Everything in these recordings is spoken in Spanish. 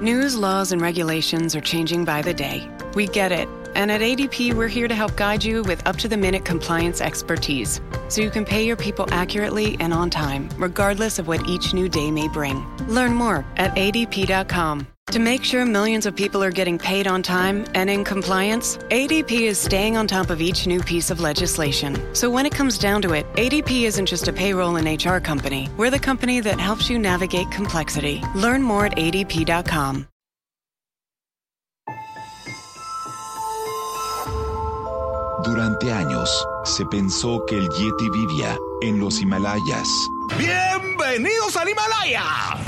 News, laws, and regulations are changing by the day. We get it. And at ADP, we're here to help guide you with up to the minute compliance expertise so you can pay your people accurately and on time, regardless of what each new day may bring. Learn more at adp.com. To make sure millions of people are getting paid on time and in compliance, ADP is staying on top of each new piece of legislation. So when it comes down to it, ADP isn't just a payroll and HR company. We're the company that helps you navigate complexity. Learn more at adp.com. Durante años, se pensó que el Yeti vivía en los Himalayas. ¡Bienvenidos al Himalaya!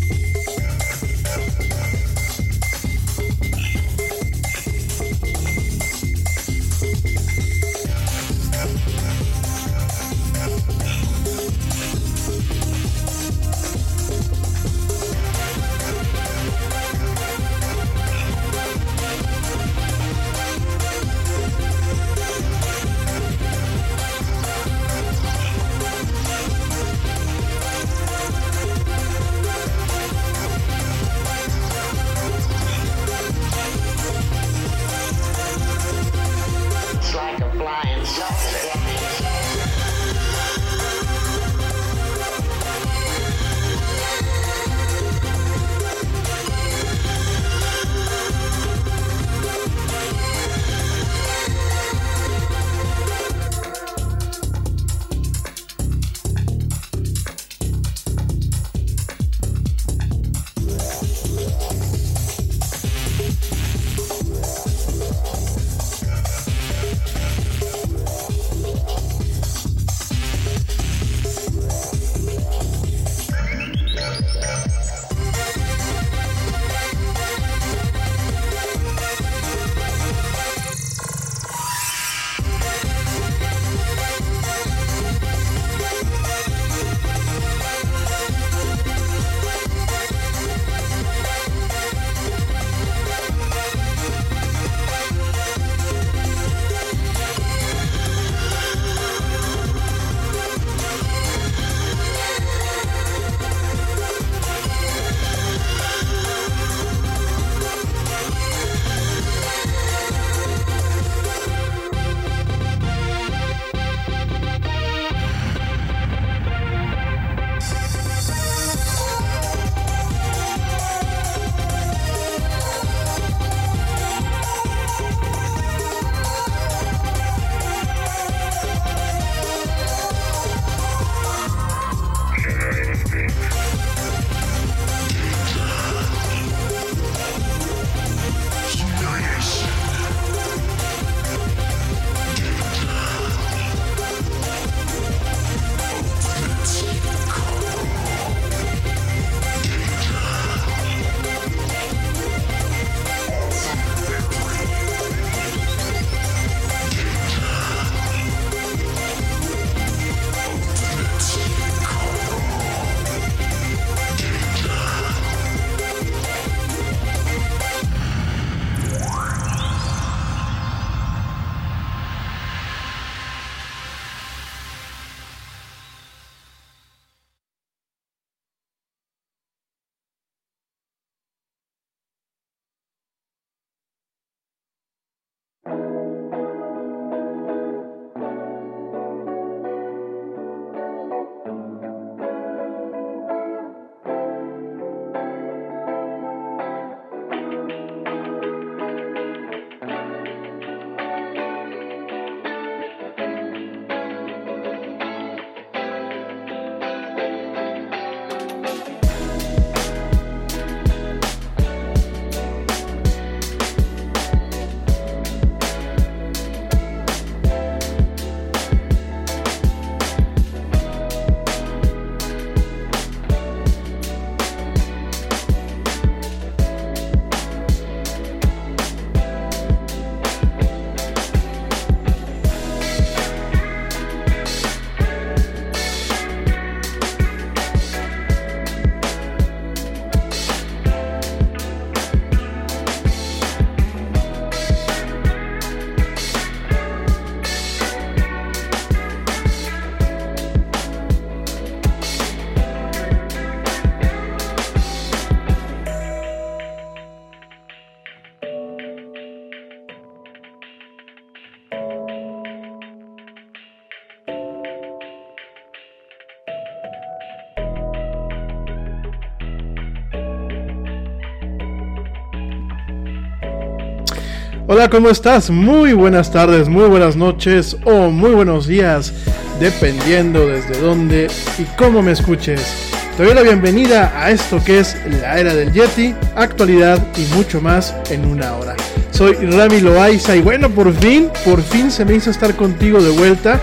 Hola, ¿cómo estás? Muy buenas tardes, muy buenas noches o muy buenos días, dependiendo desde dónde y cómo me escuches. Te doy la bienvenida a esto que es la era del Yeti, actualidad y mucho más en una hora. Soy Rami Loaiza y bueno, por fin, por fin se me hizo estar contigo de vuelta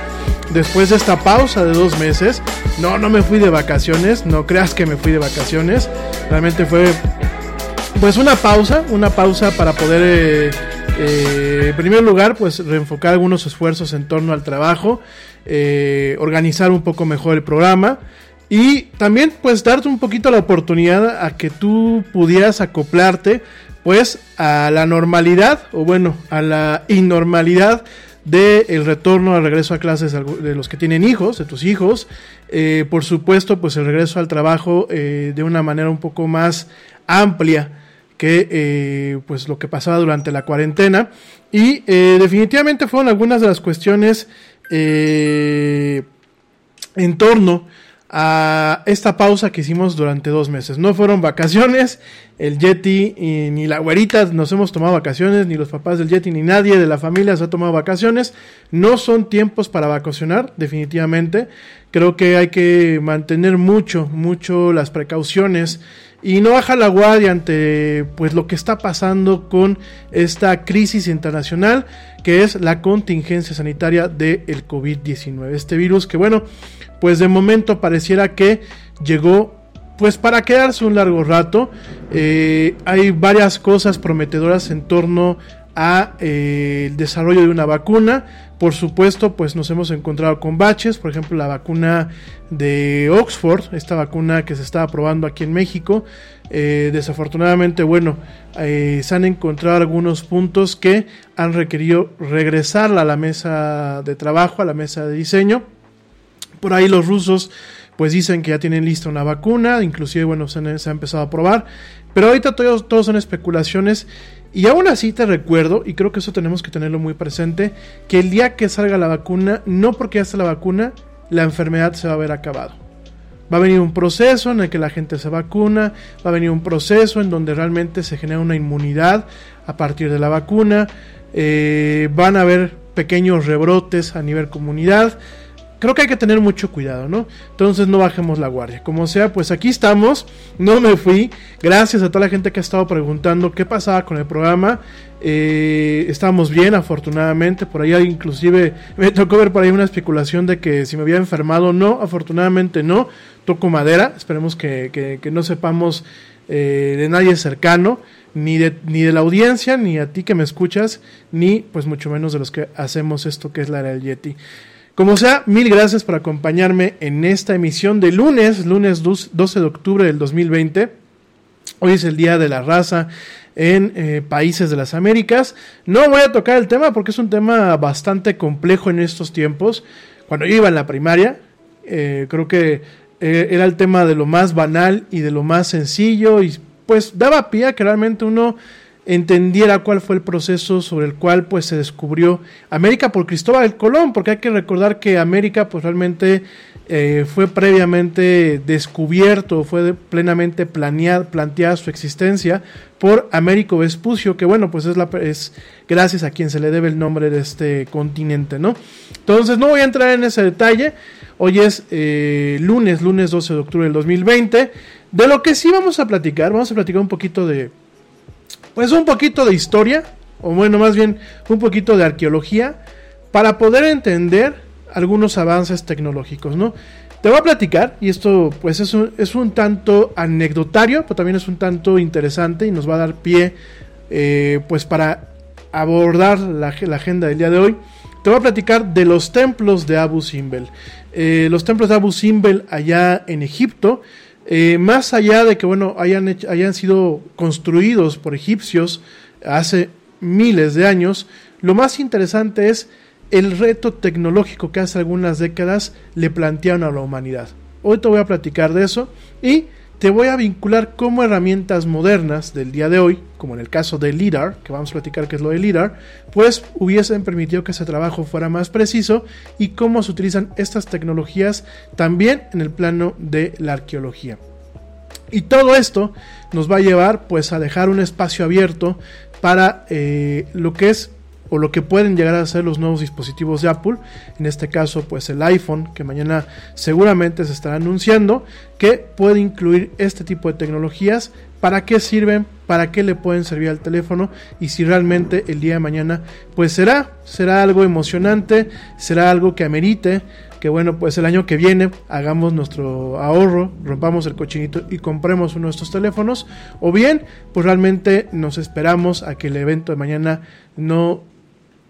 después de esta pausa de dos meses. No, no me fui de vacaciones, no creas que me fui de vacaciones. Realmente fue pues una pausa, una pausa para poder... Eh, eh, en primer lugar, pues reenfocar algunos esfuerzos en torno al trabajo, eh, organizar un poco mejor el programa y también pues darte un poquito la oportunidad a que tú pudieras acoplarte pues a la normalidad o bueno a la innormalidad del retorno al regreso a clases de los que tienen hijos, de tus hijos, eh, por supuesto pues el regreso al trabajo de una manera un poco más amplia que eh, pues lo que pasaba durante la cuarentena y eh, definitivamente fueron algunas de las cuestiones eh, en torno a esta pausa que hicimos durante dos meses. No fueron vacaciones, el Yeti ni la güerita nos hemos tomado vacaciones, ni los papás del Yeti, ni nadie de la familia se ha tomado vacaciones. No son tiempos para vacacionar, definitivamente. Creo que hay que mantener mucho, mucho las precauciones y no baja la guardia ante pues lo que está pasando con esta crisis internacional que es la contingencia sanitaria del COVID-19. Este virus que bueno, pues de momento pareciera que llegó pues para quedarse un largo rato. Eh, hay varias cosas prometedoras en torno a eh, el desarrollo de una vacuna. Por supuesto, pues nos hemos encontrado con baches, por ejemplo, la vacuna de Oxford, esta vacuna que se estaba probando aquí en México. Eh, desafortunadamente, bueno, eh, se han encontrado algunos puntos que han requerido regresarla a la mesa de trabajo, a la mesa de diseño. Por ahí los rusos pues dicen que ya tienen lista una vacuna, inclusive bueno, se, ha empezado a probar, pero ahorita todos, todos son especulaciones y aún así te recuerdo, y creo que eso tenemos que tenerlo muy presente, que el día que salga la vacuna, no porque ya está la vacuna, la enfermedad se va a haber acabado. Va a venir un proceso en el que la gente se vacuna, va a venir un proceso en donde realmente se genera una inmunidad a partir de la vacuna, eh, van a haber pequeños rebrotes a nivel comunidad, creo que hay que tener mucho cuidado, ¿no? Entonces no bajemos la guardia. Como sea, pues aquí estamos, no me fui. Gracias a toda la gente que ha estado preguntando qué pasaba con el programa. Eh, estamos bien, afortunadamente. Por ahí inclusive me tocó ver por ahí una especulación de que si me había enfermado. No, afortunadamente no. Toco madera. Esperemos que, no sepamos eh, de nadie cercano. Ni de, ni de la audiencia, ni a ti que me escuchas, ni pues mucho menos de los que hacemos esto que es la era del Yeti. Como sea, mil gracias por acompañarme en esta emisión de lunes, lunes 12 de octubre del 2020. Hoy es el Día de la Raza en eh, países de las Américas. No voy a tocar el tema porque es un tema bastante complejo en estos tiempos. Cuando yo iba en la primaria, eh, creo que eh, era el tema de lo más banal y de lo más sencillo y pues daba pie a que realmente uno entendiera cuál fue el proceso sobre el cual pues se descubrió América por Cristóbal Colón, porque hay que recordar que América pues realmente eh, fue previamente descubierto, fue plenamente planteada su existencia por Américo Vespucio, que bueno, pues es, la, es gracias a quien se le debe el nombre de este continente, ¿no? Entonces no voy a entrar en ese detalle, hoy es eh, lunes, lunes 12 de octubre del 2020, de lo que sí vamos a platicar, vamos a platicar un poquito de pues un poquito de historia, o bueno, más bien un poquito de arqueología, para poder entender algunos avances tecnológicos, ¿no? Te voy a platicar, y esto pues es un, es un tanto anecdotario, pero también es un tanto interesante y nos va a dar pie eh, pues para abordar la, agenda del día de hoy. Te voy a platicar de los templos de Abu Simbel. Eh, los templos de Abu Simbel allá en Egipto eh, más allá de que bueno hayan, hayan sido construidos por egipcios hace miles de años, lo más interesante es el reto tecnológico que hace algunas décadas le plantearon a la humanidad. Hoy te voy a platicar de eso y te voy a vincular cómo herramientas modernas del día de hoy, como en el caso del LIDAR, que vamos a platicar qué es lo de LIDAR, pues hubiesen permitido que ese trabajo fuera más preciso y cómo se utilizan estas tecnologías también en el plano de la arqueología. Y todo esto nos va a llevar pues a dejar un espacio abierto para eh, lo que es o lo que pueden llegar a ser los nuevos dispositivos de Apple, en este caso pues el iPhone que mañana seguramente se estará anunciando, que puede incluir este tipo de tecnologías, para qué sirven, para qué le pueden servir al teléfono y si realmente el día de mañana pues será, será algo emocionante, será algo que amerite que bueno, pues el año que viene hagamos nuestro ahorro, rompamos el cochinito y compremos uno de estos teléfonos, o bien, pues realmente nos esperamos a que el evento de mañana no,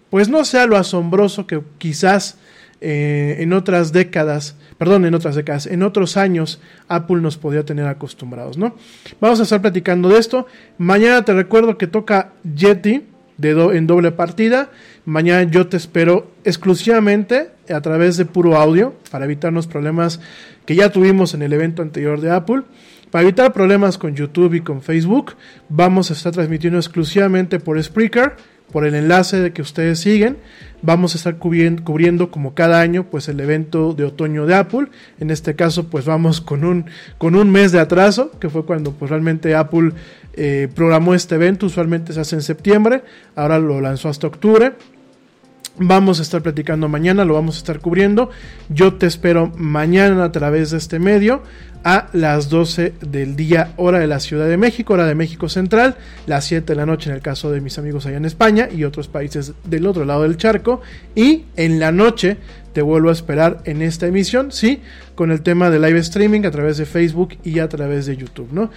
pues no sea lo asombroso que quizás eh, en otras décadas, perdón, en otras décadas, en otros años Apple nos podía tener acostumbrados, ¿no? Vamos a estar platicando de esto. Mañana te recuerdo que toca Yeti en doble partida. Mañana yo te espero exclusivamente a través de puro audio para evitarnos problemas que ya tuvimos en el evento anterior de Apple. Para evitar problemas con YouTube y con Facebook, vamos a estar transmitiendo exclusivamente por Spreaker, por el enlace de que ustedes siguen. Vamos a estar cubriendo, cubriendo, como cada año pues el evento de otoño de Apple. En este caso pues vamos con un, con un mes de atraso, que fue cuando pues realmente Apple eh, programó este evento. Usualmente se hace en septiembre, ahora lo lanzó hasta octubre. Vamos a estar platicando mañana, lo vamos a estar cubriendo. Yo te espero mañana a través de este medio a las 12 del día, hora de la Ciudad de México, hora de México Central, las 7 de la noche en el caso de mis amigos allá en España y otros países del otro lado del charco. Y en la noche te vuelvo a esperar en esta emisión, sí, con el tema de live streaming a través de Facebook y a través de YouTube, ¿no?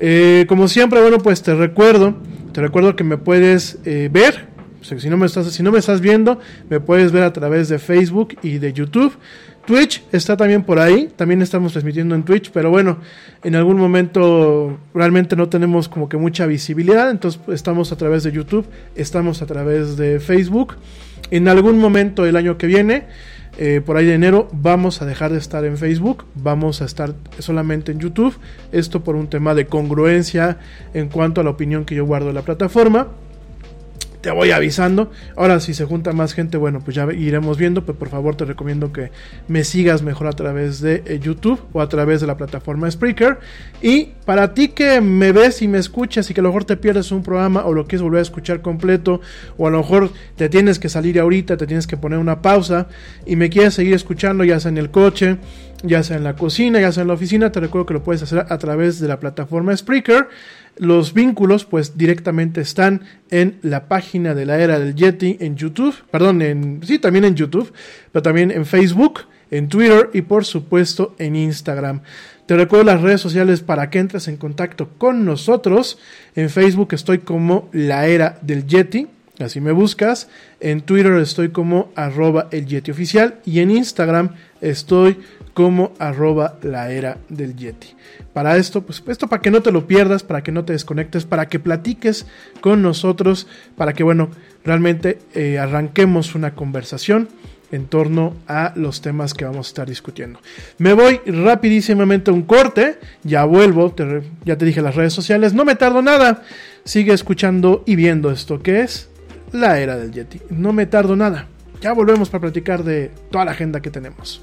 Eh, como siempre, bueno, pues te recuerdo, te recuerdo que me puedes eh, ver si no, me estás, si no me estás viendo, me puedes ver a través de Facebook y de YouTube. Twitch está también por ahí, también estamos transmitiendo en Twitch, pero bueno, en algún momento realmente no tenemos como que mucha visibilidad, entonces estamos a través de YouTube, estamos a través de Facebook. En algún momento del año que viene, eh, por ahí de enero, vamos a dejar de estar en Facebook, vamos a estar solamente en YouTube, esto por un tema de congruencia en cuanto a la opinión que yo guardo en la plataforma te voy avisando. Ahora, si se junta más gente, bueno, pues ya iremos viendo. Pero por favor, te recomiendo que me sigas mejor a través de eh, YouTube o a través de la plataforma Spreaker. Y para ti que me ves y me escuchas y que a lo mejor te pierdes un programa o lo quieres volver a escuchar completo, o a lo mejor te tienes que salir ahorita, te tienes que poner una pausa y me quieres seguir escuchando, ya sea en el coche ya sea en la cocina, ya sea en la oficina, te recuerdo que lo puedes hacer a través de la plataforma Spreaker. Los vínculos pues directamente están en la página de la era del Yeti en YouTube, perdón, en, sí, también en YouTube, pero también en Facebook, en Twitter y por supuesto en Instagram. Te recuerdo las redes sociales para que entres en contacto con nosotros. En Facebook estoy como la era del Yeti, así me buscas. En Twitter estoy como arroba el Yeti oficial y en Instagram estoy como arroba la era del Yeti. Para esto, pues esto para que no te lo pierdas, para que no te desconectes, para que platiques con nosotros, para que, bueno, realmente eh, arranquemos una conversación en torno a los temas que vamos a estar discutiendo. Me voy rapidísimamente a un corte, ya vuelvo, ya te dije las redes sociales, no me tardo nada, sigue escuchando y viendo esto que es la era del Yeti, no me tardo nada, ya volvemos para platicar de toda la agenda que tenemos.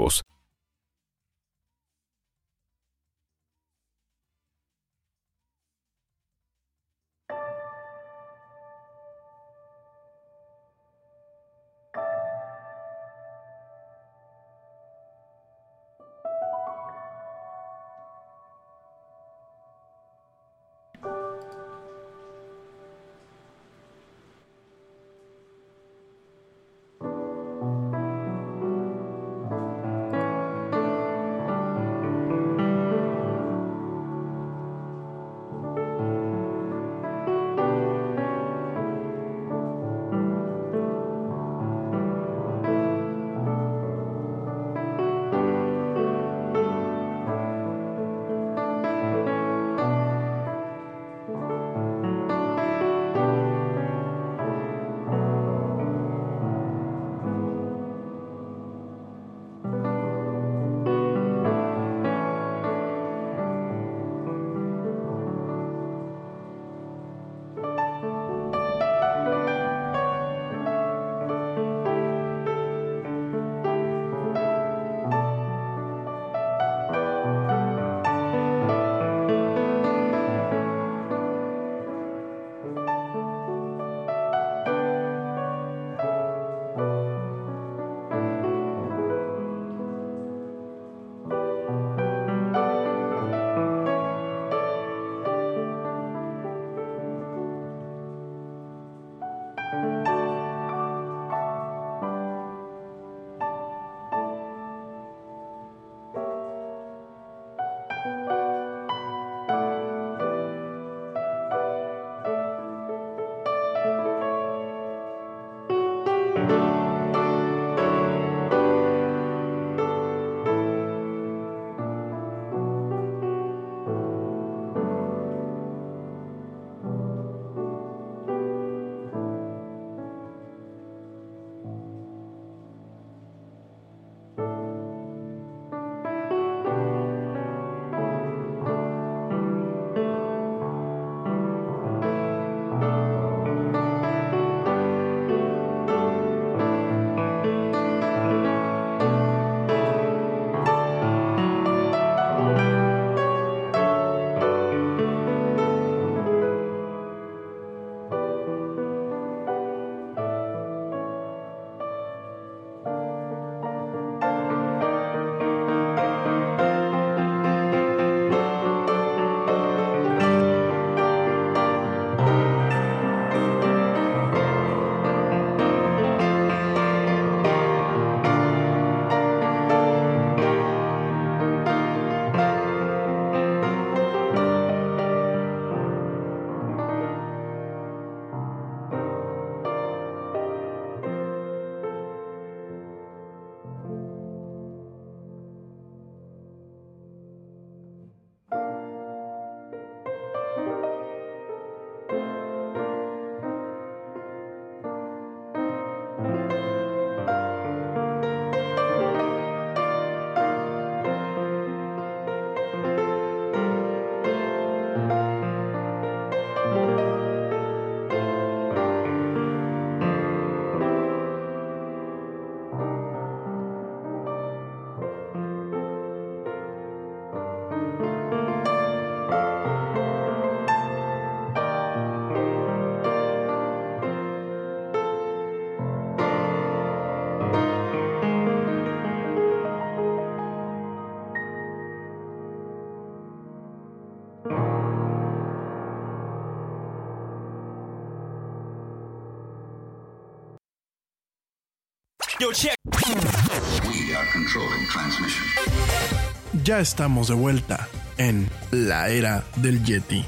Yo, We are controlling transmission. Ya estamos de vuelta en la era del Yeti.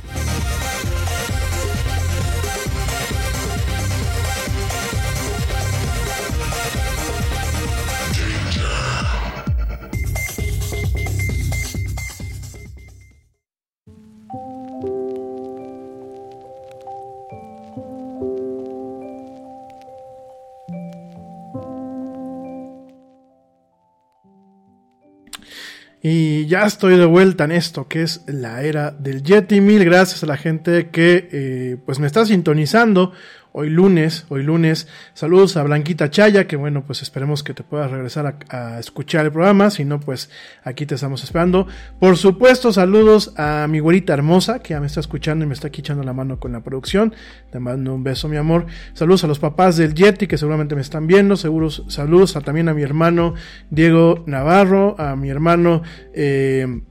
Estoy de vuelta en esto, que es la era del Yeti. Mil gracias a la gente que eh, pues me está sintonizando hoy lunes, hoy lunes. Saludos a Blanquita Chaya, que bueno, pues esperemos que te puedas regresar a, escuchar el programa, si no, pues aquí te estamos esperando. Por supuesto, saludos a mi güerita hermosa, que ya me está escuchando y me está aquí echando la mano con la producción. Te mando un beso, mi amor. Saludos a los papás del Yeti, que seguramente me están viendo. Seguros, saludos también a mi hermano Diego Navarro, a mi hermano eh,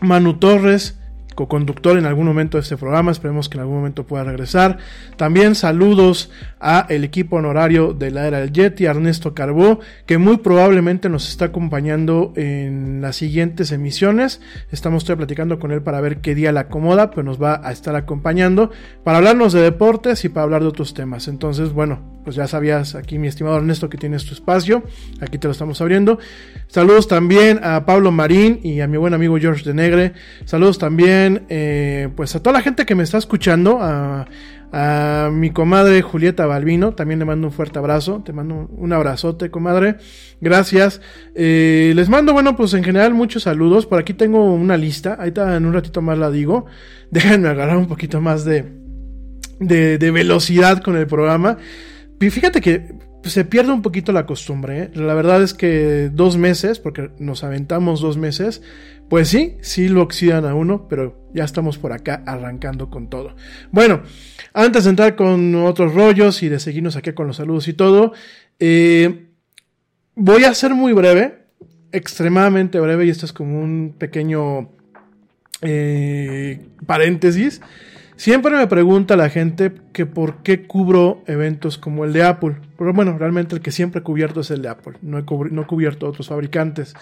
Manu Torres co-conductor en algún momento de este programa, esperemos que en algún momento pueda regresar. También saludos a el equipo honorario de la era del Yeti, Ernesto Carbó, que muy probablemente nos está acompañando en las siguientes emisiones. Estamos estoy platicando con él para ver qué día le acomoda, pero nos va a estar acompañando para hablarnos de deportes y para hablar de otros temas. Entonces, bueno, pues ya sabías aquí mi estimado Ernesto que tienes tu espacio, aquí te lo estamos abriendo. Saludos también a Pablo Marín y a mi buen amigo George de Negre. Saludos también eh, pues a toda la gente que me está escuchando, a, mi comadre Julieta Balbino, también le mando un fuerte abrazo, te mando un abrazote comadre, gracias. Eh, les mando, bueno, pues en general muchos saludos, por aquí tengo una lista, ahí en un ratito más la digo, déjenme agarrar un poquito más de, de, velocidad con el programa. Y fíjate que se pierde un poquito la costumbre. ¿eh? La verdad es que dos meses, porque nos aventamos dos meses, pues sí, sí lo oxidan a uno, pero ya estamos por acá arrancando con todo. Bueno, antes de entrar con otros rollos y de seguirnos aquí con los saludos y todo, eh, voy a ser muy breve, extremadamente breve, y esto es como un pequeño eh, paréntesis. Siempre me pregunta la gente que por qué cubro eventos como el de Apple. Pero bueno, realmente el que siempre he cubierto es el de Apple. No he, no he cubierto otros fabricantes.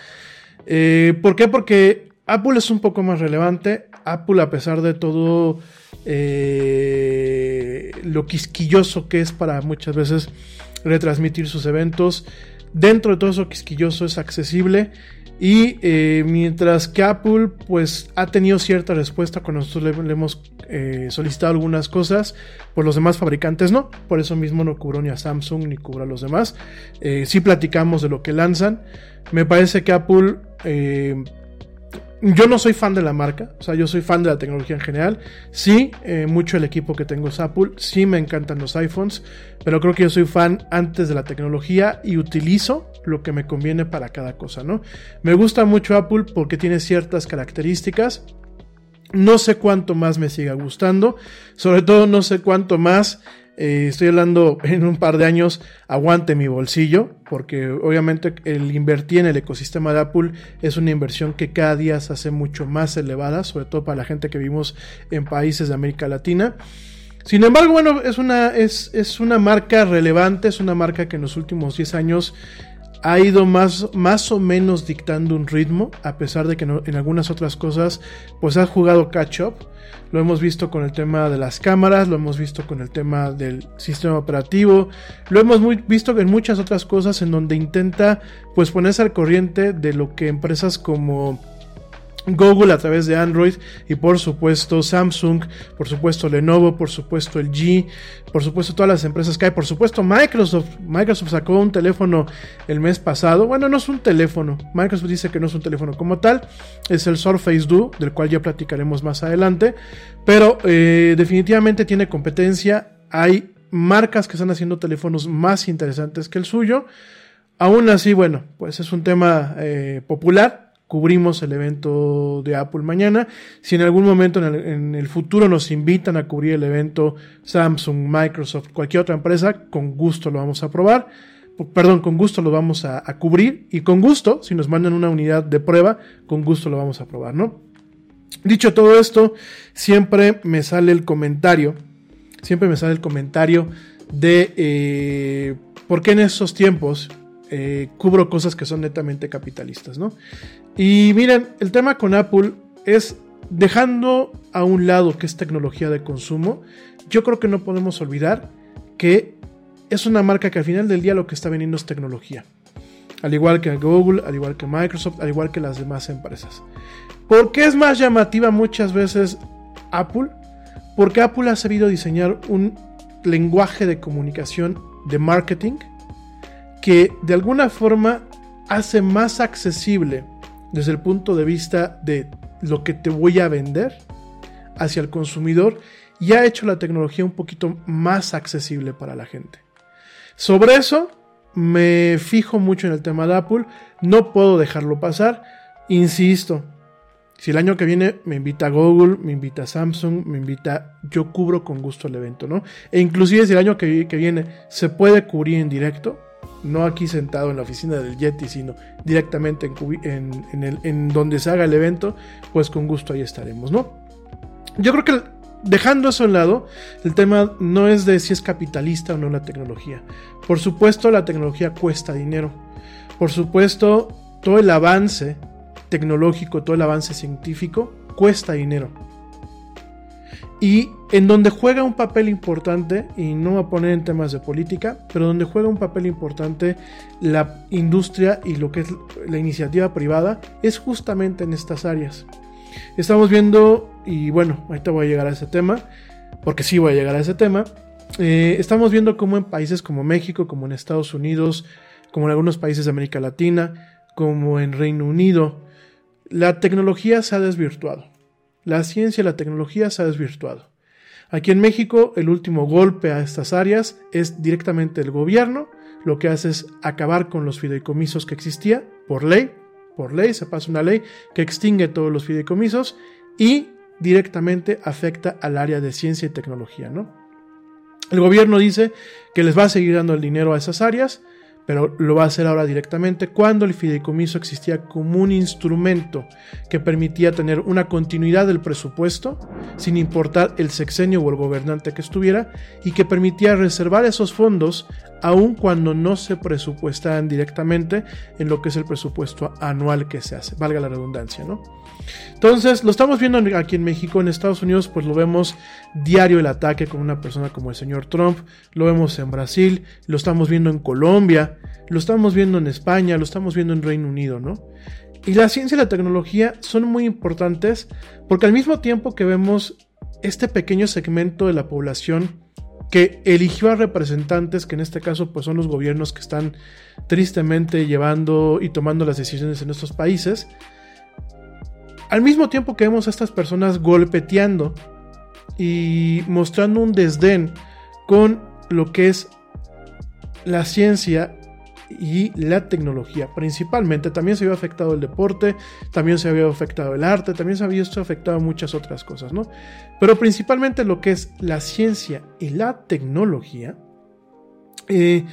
Eh, ¿Por qué? Porque Apple es un poco más relevante. Apple, a pesar de todo eh, lo quisquilloso que es para muchas veces retransmitir sus eventos, dentro de todo eso quisquilloso es accesible y eh, mientras que Apple pues ha tenido cierta respuesta cuando nosotros le, hemos eh, solicitado algunas cosas, pues los demás fabricantes no. Por eso mismo no cubró ni a Samsung ni cubró a los demás. Eh, sí platicamos de lo que lanzan. Me parece que Apple yo no soy fan de la marca, o sea, yo soy fan de la tecnología en general. Sí, mucho el equipo que tengo es Apple, sí me encantan los iPhones, pero creo que yo soy fan antes de la tecnología y utilizo lo que me conviene para cada cosa, ¿no? Me gusta mucho Apple porque tiene ciertas características. No sé cuánto más me siga gustando, sobre todo no sé cuánto más eh, estoy hablando en un par de años, aguante mi bolsillo, porque obviamente el invertir en el ecosistema de Apple es una inversión que cada día se hace mucho más elevada, sobre todo para la gente que vivimos en países de América Latina. Sin embargo, bueno, es una, es, es una marca relevante, es una marca que en los últimos 10 años ha ido más, más o menos dictando un ritmo, a pesar de que en algunas otras cosas pues ha jugado catch up. Lo hemos visto con el tema de las cámaras, lo hemos visto con el tema del sistema operativo, lo hemos visto en muchas otras cosas en donde intenta pues ponerse al corriente de lo que empresas como Google a través de Android y por supuesto Samsung, por supuesto Lenovo, por supuesto el G, por supuesto todas las empresas que hay, por supuesto Microsoft. Microsoft sacó un teléfono el mes pasado. Bueno, no es un teléfono. Microsoft dice que no es un teléfono como tal. Es el Surface Duo, del cual ya platicaremos más adelante. Pero eh, definitivamente tiene competencia. Hay marcas que están haciendo teléfonos más interesantes que el suyo. Aún así, bueno, pues es un tema eh, popular cubrimos el evento de Apple mañana. Si en algún momento en el, futuro nos invitan a cubrir el evento Samsung, Microsoft, cualquier otra empresa, con gusto lo vamos a probar. Perdón, con gusto lo vamos a, cubrir y con gusto, si nos mandan una unidad de prueba, con gusto lo vamos a probar, ¿no? Dicho todo esto, siempre me sale el comentario, siempre me sale el comentario de eh, por qué en esos tiempos eh, cubro cosas que son netamente capitalistas, ¿no? Y miren, el tema con Apple es dejando a un lado que es tecnología de consumo, yo creo que no podemos olvidar que es una marca que al final del día lo que está vendiendo es tecnología. Al igual que Google, al igual que Microsoft, al igual que las demás empresas. ¿Por qué es más llamativa muchas veces Apple? Porque Apple ha sabido diseñar un lenguaje de comunicación de marketing que de alguna forma hace más accesible desde el punto de vista de lo que te voy a vender hacia el consumidor y ha hecho la tecnología un poquito más accesible para la gente. Sobre eso me fijo mucho en el tema de Apple, no puedo dejarlo pasar, insisto, si el año que viene me invita Google, me invita Samsung, me invita, yo cubro con gusto el evento, ¿no? E inclusive si el año que, que viene se puede cubrir en directo, no aquí sentado en la oficina del Yeti, sino directamente en, donde se haga el evento, pues con gusto ahí estaremos, ¿no? Yo creo que dejando eso a un lado, el tema no es de si es capitalista o no la tecnología. Por supuesto, la tecnología cuesta dinero. Por supuesto, todo el avance tecnológico, todo el avance científico, cuesta dinero. Y en donde juega un papel importante, y no voy a poner en temas de política, pero donde juega un papel importante la industria y lo que es la iniciativa privada, es justamente en estas áreas. Estamos viendo, y bueno, ahorita voy a llegar a ese tema, porque sí voy a llegar a ese tema, eh, estamos viendo cómo en países como México, como en Estados Unidos, como en algunos países de América Latina, como en Reino Unido, la tecnología se ha desvirtuado. La ciencia y la tecnología se ha desvirtuado. Aquí en México, el último golpe a estas áreas es directamente el gobierno. Lo que hace es acabar con los fideicomisos que existía por ley. Por ley se pasa una ley que extingue todos los fideicomisos y directamente afecta al área de ciencia y tecnología, ¿no? El gobierno dice que les va a seguir dando el dinero a esas áreas, pero lo va a hacer ahora directamente cuando el fideicomiso existía como un instrumento que permitía tener una continuidad del presupuesto sin importar el sexenio o el gobernante que estuviera y que permitía reservar esos fondos aun cuando no se presupuestaran directamente en lo que es el presupuesto anual que se hace, valga la redundancia, ¿no? Entonces, lo estamos viendo aquí en México, en Estados Unidos, pues lo vemos diario el ataque con una persona como el señor Trump, lo vemos en Brasil, lo estamos viendo en Colombia, lo estamos viendo en España, lo estamos viendo en Reino Unido, ¿no? Y la ciencia y la tecnología son muy importantes porque al mismo tiempo que vemos este pequeño segmento de la población que eligió a representantes, que en este caso pues son los gobiernos que están tristemente llevando y tomando las decisiones en estos países, al mismo tiempo que vemos a estas personas golpeteando y mostrando un desdén con lo que es la ciencia y la tecnología. Principalmente también se había afectado el deporte, también se había afectado el arte, también se había afectado muchas otras cosas, ¿no? Pero principalmente lo que es la ciencia y la tecnología, eh,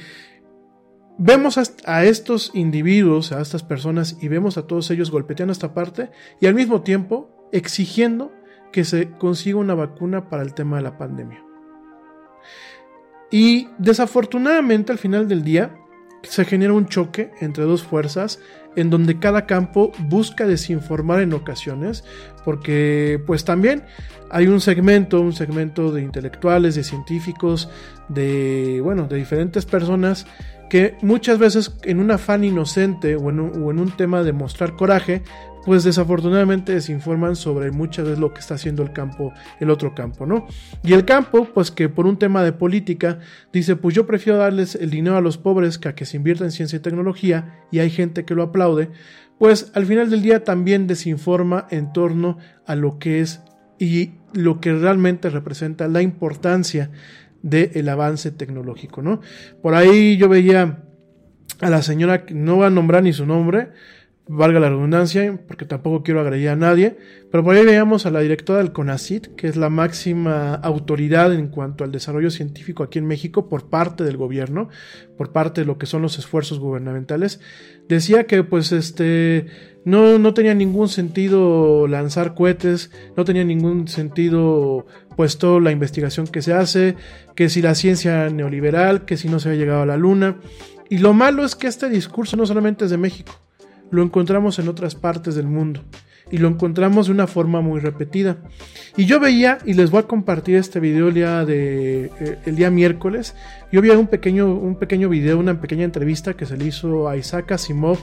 vemos a, estos individuos, a estas personas y vemos a todos ellos golpeteando esta parte y al mismo tiempo exigiendo que se consiga una vacuna para el tema de la pandemia. Y desafortunadamente al final del día, se genera un choque entre dos fuerzas en donde cada campo busca desinformar en ocasiones, porque pues también hay un segmento, un segmento de intelectuales, de científicos, de bueno, de diferentes personas que muchas veces en un afán inocente o en un, tema de mostrar coraje, pues desafortunadamente desinforman sobre muchas veces lo que está haciendo el campo, el otro campo, ¿no? Y el campo, pues que por un tema de política, dice, pues yo prefiero darles el dinero a los pobres que a que se invierta en ciencia y tecnología, y hay gente que lo aplaude, pues al final del día también desinforma en torno a lo que es y lo que realmente representa la importancia del avance tecnológico, ¿no? Por ahí yo veía a la señora, no va a nombrar ni su nombre, valga la redundancia, porque tampoco quiero agredir a nadie, pero por ahí veíamos a la directora del CONACIT, que es la máxima autoridad en cuanto al desarrollo científico aquí en México por parte del gobierno, por parte de lo que son los esfuerzos gubernamentales, decía que pues este no, no tenía ningún sentido lanzar cohetes, no tenía ningún sentido puesto la investigación que se hace, que si la ciencia neoliberal, que si no se ha llegado a la luna. Y lo malo es que este discurso no solamente es de México, lo encontramos en otras partes del mundo y lo encontramos de una forma muy repetida. Y yo veía, y les voy a compartir este video el día, de, eh, el día miércoles, yo vi un pequeño, un pequeño video, una pequeña entrevista que se le hizo a Isaac Asimov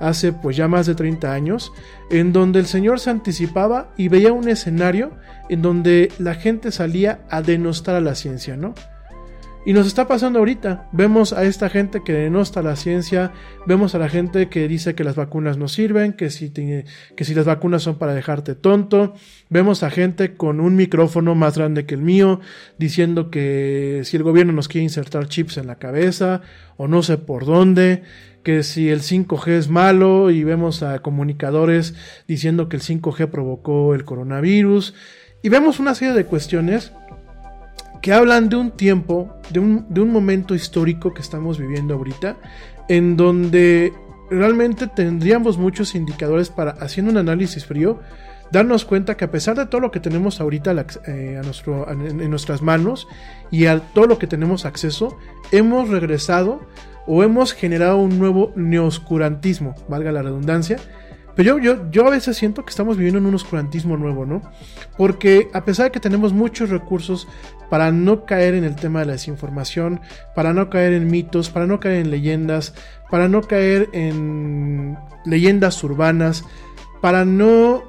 hace pues ya más de 30 años, en donde el señor se anticipaba y veía un escenario en donde la gente salía a denostar a la ciencia, ¿no? Y nos está pasando ahorita. Vemos a esta gente que denosta la ciencia, vemos a la gente que dice que las vacunas no sirven, que si, que si las vacunas son para dejarte tonto. Vemos a gente con un micrófono más grande que el mío diciendo que si el gobierno nos quiere insertar chips en la cabeza o no sé por dónde, que si el 5G es malo y vemos a comunicadores diciendo que el 5G provocó el coronavirus. Y vemos una serie de cuestiones que hablan de un tiempo, de un, de un momento histórico que estamos viviendo ahorita, en donde realmente tendríamos muchos indicadores para, haciendo un análisis frío, darnos cuenta que a pesar de todo lo que tenemos ahorita eh, a nuestro, en, en nuestras manos y a todo lo que tenemos acceso, hemos regresado o hemos generado un nuevo neoscurantismo, valga la redundancia, pero yo, yo, yo a veces siento que estamos viviendo en un oscurantismo nuevo, ¿no? Porque a pesar de que tenemos muchos recursos para no caer en el tema de la desinformación, para no caer en mitos, para no caer en leyendas, para no caer en leyendas urbanas, para no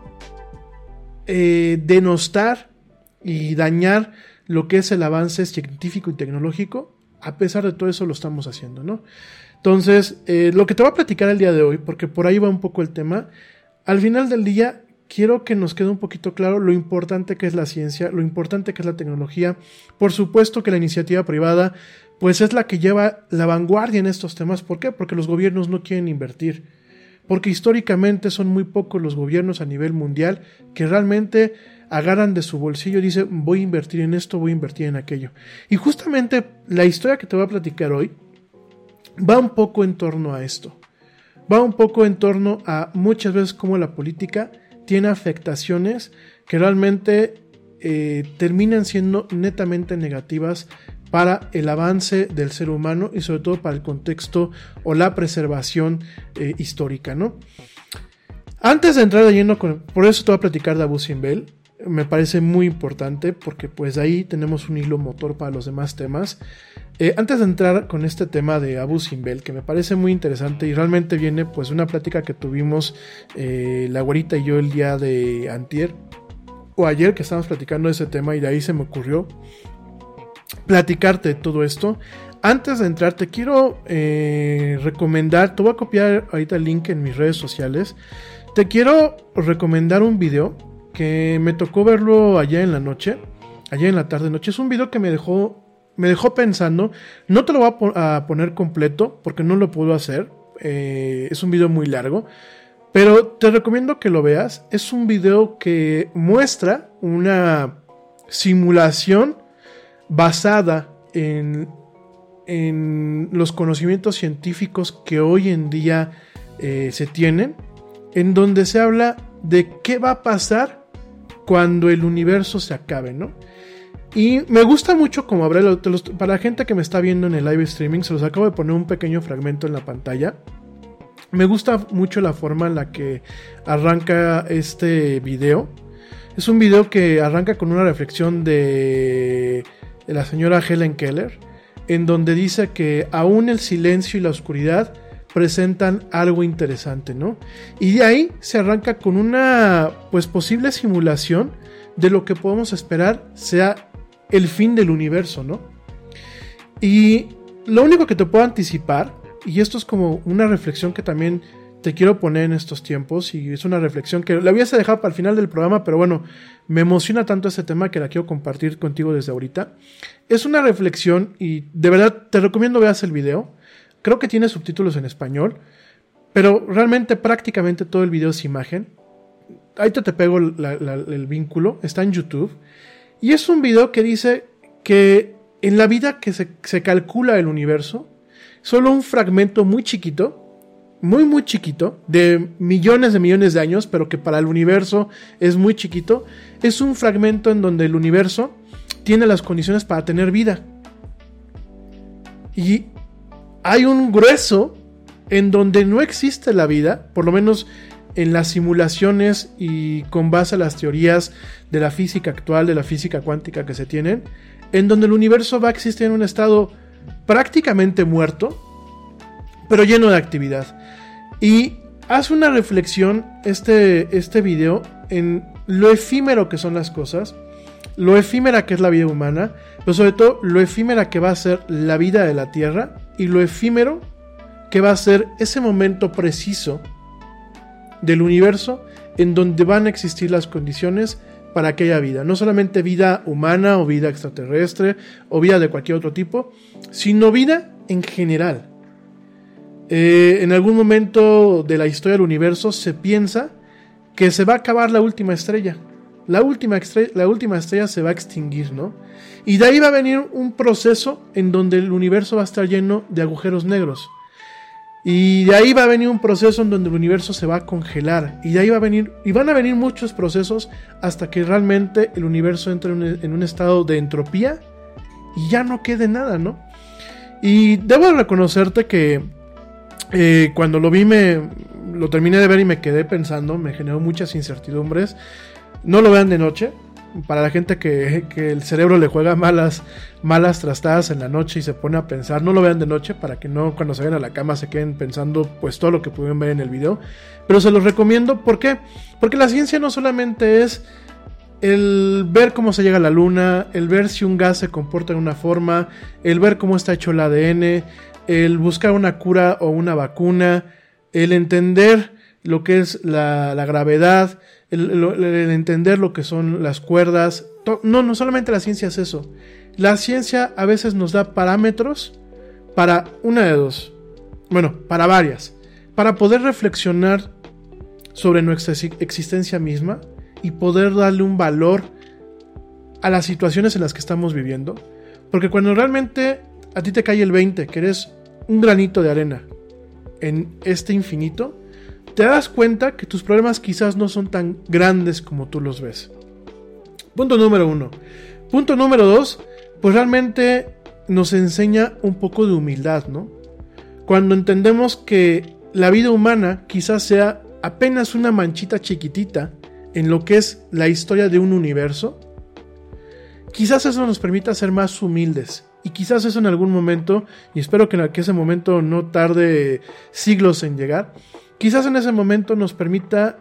eh, denostar y dañar lo que es el avance científico y tecnológico, a pesar de todo eso lo estamos haciendo, ¿no? Entonces, eh, lo que te voy a platicar el día de hoy, porque por ahí va un poco el tema, al final del día quiero que nos quede un poquito claro lo importante que es la ciencia, lo importante que es la tecnología. Por supuesto que la iniciativa privada, pues es la que lleva la vanguardia en estos temas. ¿Por qué? Porque los gobiernos no quieren invertir. Porque históricamente son muy pocos los gobiernos a nivel mundial que realmente agarran de su bolsillo y dicen voy a invertir en esto, voy a invertir en aquello. Y justamente la historia que te voy a platicar hoy va un poco en torno a esto. Va un poco en torno a muchas veces cómo la política tiene afectaciones que realmente eh, terminan siendo netamente negativas para el avance del ser humano y sobre todo para el contexto o la preservación eh, histórica, ¿no? Antes de entrar de lleno con, por eso te voy a platicar de Abu Simbel, me parece muy importante porque pues ahí tenemos un hilo motor para los demás temas. Eh, antes de entrar con este tema de Abu Simbel, que me parece muy interesante y realmente viene pues una plática que tuvimos eh, la güerita y yo el día de antier o ayer que estábamos platicando de ese tema y de ahí se me ocurrió platicarte todo esto. Antes de entrar, te quiero eh, recomendar, te voy a copiar ahorita el link en mis redes sociales. Te quiero recomendar un video que me tocó verlo allá en la noche, allá en la tarde noche. Es un video que me dejó, me dejó pensando. No te lo voy a, po- a poner completo porque no lo puedo hacer. Eh, es un video muy largo. Pero te recomiendo que lo veas. Es un video que muestra una simulación basada en, en los conocimientos científicos que hoy en día eh, se tienen, en donde se habla de qué va a pasar cuando el universo se acabe, ¿no? Y me gusta mucho como habrá, para la gente que me está viendo en el live streaming, se los acabo de poner un pequeño fragmento en la pantalla. Me gusta mucho la forma en la que arranca este video. Es un video que arranca con una reflexión de, de la señora Helen Keller, en donde dice que aún el silencio y la oscuridad presentan algo interesante, ¿no? Y de ahí se arranca con una pues posible simulación de lo que podemos esperar sea el fin del universo, ¿no? Y lo único que te puedo anticipar, y esto es como una reflexión que también te quiero poner en estos tiempos, y es una reflexión que la hubiese dejado para el final del programa, pero bueno, me emociona tanto ese tema que la quiero compartir contigo desde ahorita. Es una reflexión y de verdad te recomiendo veas el video. Creo que tiene subtítulos en español, pero realmente prácticamente todo el video es imagen. Ahí te, te pego el vínculo, está en YouTube. Y es un video que dice que en la vida que se, se calcula el universo, solo un fragmento muy chiquito, muy muy chiquito, de millones de millones de años, pero que para el universo es muy chiquito, es un fragmento en donde el universo tiene las condiciones para tener vida. Y hay un grueso en donde no existe la vida, por lo menos en las simulaciones y con base a las teorías de la física actual, de la física cuántica que se tienen, en donde el universo va a existir en un estado prácticamente muerto, pero lleno de actividad. Y hace una reflexión este, este video en lo efímero que son las cosas, lo efímera que es la vida humana, pero sobre todo lo efímera que va a ser la vida de la Tierra y lo efímero que va a ser ese momento preciso del universo en donde van a existir las condiciones para que haya vida. No solamente vida humana o vida extraterrestre o vida de cualquier otro tipo, sino vida en general. Eh, en algún momento de la historia del universo se piensa que se va a acabar la última estrella. La última, estrella, la última estrella se va a extinguir, ¿no? Y de ahí va a venir un proceso en donde el universo va a estar lleno de agujeros negros. Y de ahí va a venir un proceso en donde el universo se va a congelar. Y de ahí va a venir, y van a venir muchos procesos hasta que realmente el universo entre en un estado de entropía y ya no quede nada, ¿no? Y debo reconocerte que eh, cuando lo vi, me lo terminé de ver y me quedé pensando, me generó muchas incertidumbres. No lo vean de noche, para la gente que, el cerebro le juega malas, malas trastadas en la noche y se pone a pensar, no lo vean de noche para que no cuando se vayan a la cama se queden pensando pues todo lo que pudieron ver en el video. Pero se los recomiendo, ¿por qué? Porque la ciencia no solamente es el ver cómo se llega a la luna, el ver si un gas se comporta en una forma, el ver cómo está hecho el ADN, el buscar una cura o una vacuna, el entender lo que es la gravedad, el, entender lo que son las cuerdas. No, no solamente la ciencia es eso. La ciencia a veces nos da parámetros para una de dos. Bueno, para varias. Para poder reflexionar sobre nuestra existencia misma y poder darle un valor a las situaciones en las que estamos viviendo. Porque cuando realmente a ti te cae el 20, que eres un granito de arena en este infinito, te das cuenta que tus problemas quizás no son tan grandes como tú los ves. Punto número uno. Punto número dos, pues realmente nos enseña un poco de humildad, ¿no? Cuando entendemos que la vida humana quizás sea apenas una manchita chiquitita en lo que es la historia de un universo, quizás eso nos permita ser más humildes. Y quizás eso en algún momento, y espero que, que ese momento no tarde siglos en llegar, Quizás en ese momento nos permita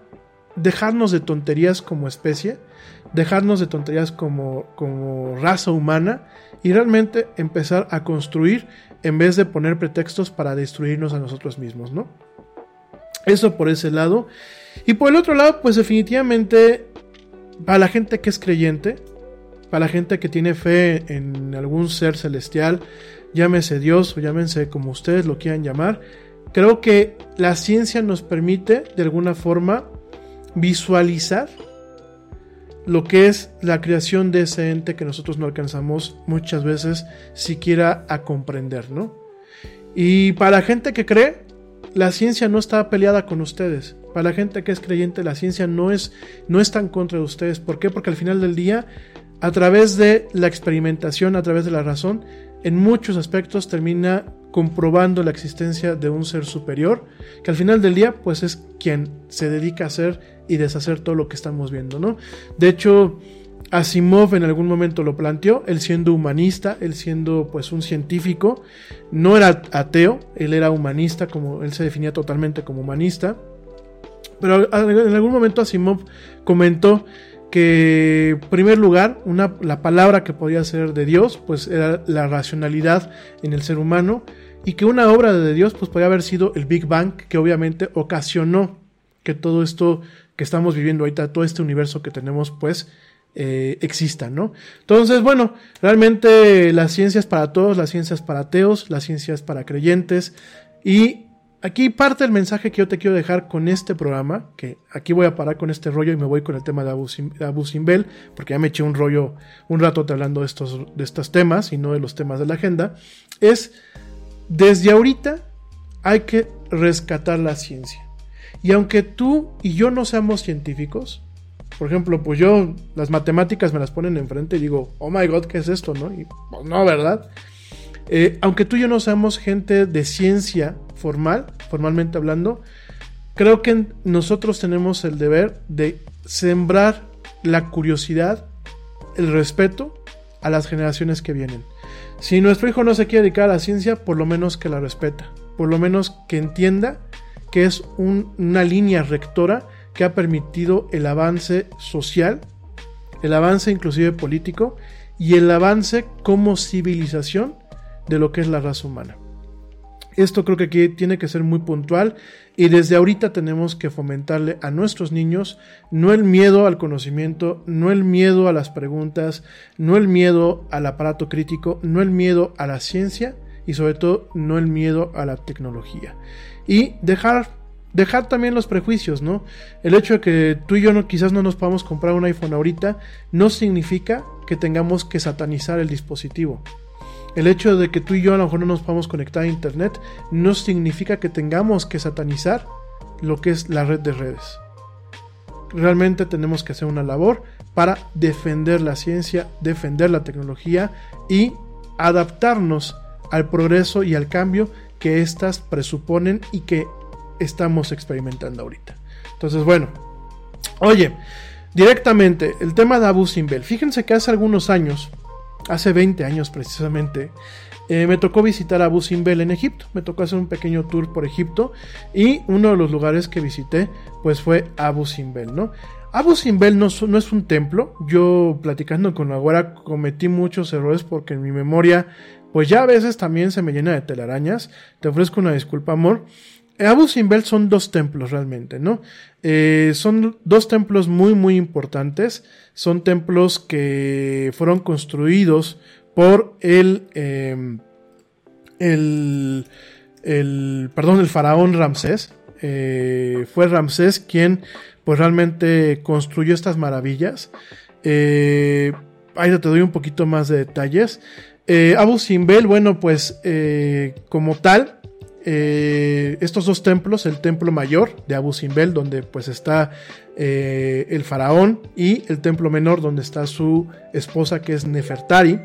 dejarnos de tonterías como especie, dejarnos de tonterías como, como raza humana y realmente empezar a construir en vez de poner pretextos para destruirnos a nosotros mismos, ¿no? Eso por ese lado. Y por el otro lado, pues definitivamente para la gente que es creyente, para la gente que tiene fe en algún ser celestial, llámese Dios o llámense como ustedes lo quieran llamar, Creo que la ciencia nos permite, de alguna forma, visualizar lo que es la creación de ese ente que nosotros no alcanzamos muchas veces siquiera a comprender, ¿no? Y para la gente que cree, la ciencia no está peleada con ustedes. Para la gente que es creyente, la ciencia no, es, no está en contra de ustedes. ¿Por qué? Porque al final del día, a través de la experimentación, a través de la razón, en muchos aspectos termina comprobando la existencia de un ser superior, que al final del día pues es quien se dedica a hacer y deshacer todo lo que estamos viendo, ¿no? De hecho, Asimov en algún momento lo planteó, él siendo humanista, él siendo pues un científico, no era ateo, él era humanista, como él se definía totalmente como humanista, pero en algún momento Asimov comentó que en primer lugar una, la palabra que podía ser de Dios pues era la racionalidad en el ser humano y que una obra de Dios pues podía haber sido el Big Bang que obviamente ocasionó que todo esto que estamos viviendo ahorita, todo este universo que tenemos pues eh, exista, ¿no? Entonces, bueno, realmente la ciencia es para todos, la ciencia es para ateos, la ciencia es para creyentes y aquí parte el mensaje que yo te quiero dejar con este programa, que aquí voy a parar con este rollo y me voy con el tema de Abu, Simbel, porque ya me eché un rollo un rato hablando de estos, de estos temas y no de los temas de la agenda, es desde ahorita hay que rescatar la ciencia. Y aunque tú y yo no seamos científicos, por ejemplo, pues yo las matemáticas me las ponen enfrente y digo, oh my god, ¿qué es esto? ¿No? Y pues no, ¿verdad? Eh, aunque tú y yo no seamos gente de ciencia formal, formalmente hablando, creo que nosotros tenemos el deber de sembrar la curiosidad, el respeto a las generaciones que vienen. Si nuestro hijo no se quiere dedicar a la ciencia, por lo menos que la respeta, por lo menos que entienda que es una línea rectora que ha permitido el avance social el avance inclusive político y el avance como civilización de lo que es la raza humana. Esto creo que aquí tiene que ser muy puntual y desde ahorita tenemos que fomentarle a nuestros niños no el miedo al conocimiento, no el miedo a las preguntas, no el miedo al aparato crítico, no el miedo a la ciencia y sobre todo no el miedo a la tecnología. Y dejar dejar también los prejuicios, ¿no? El hecho de que tú y yo quizás no nos podamos comprar un iPhone ahorita no significa que tengamos que satanizar el dispositivo. El hecho de que tú y yo a lo mejor no nos podamos conectar a internet no significa que tengamos que satanizar lo que es la red de redes. Realmente tenemos que hacer una labor para defender la ciencia, defender la tecnología y adaptarnos al progreso y al cambio que éstas presuponen y que estamos experimentando ahorita. Entonces, bueno, oye, directamente el tema de Abu Simbel. Fíjense que hace algunos años hace 20 años precisamente, eh, me tocó visitar Abu Simbel en Egipto. Me tocó hacer un pequeño tour por Egipto y uno de los lugares que visité pues fue Abu Simbel, ¿no? Abu Simbel no, no es un templo. Yo platicando con la güera cometí muchos errores porque en mi memoria pues ya a veces también se me llena de telarañas. Te ofrezco una disculpa, amor. Abu Simbel son dos templos realmente, ¿no? Eh, son dos templos muy, muy importantes. Son templos que fueron construidos por el, em, el, el, perdón, el faraón Ramsés. Eh, fue Ramsés quien, pues realmente construyó estas maravillas. Eh, ahí te doy un poquito más de detalles. Abu Simbel, bueno, pues como tal, eh, estos dos templos, el templo mayor de Abu Simbel, donde pues está eh, el faraón, y el templo menor, donde está su esposa, que es Nefertari.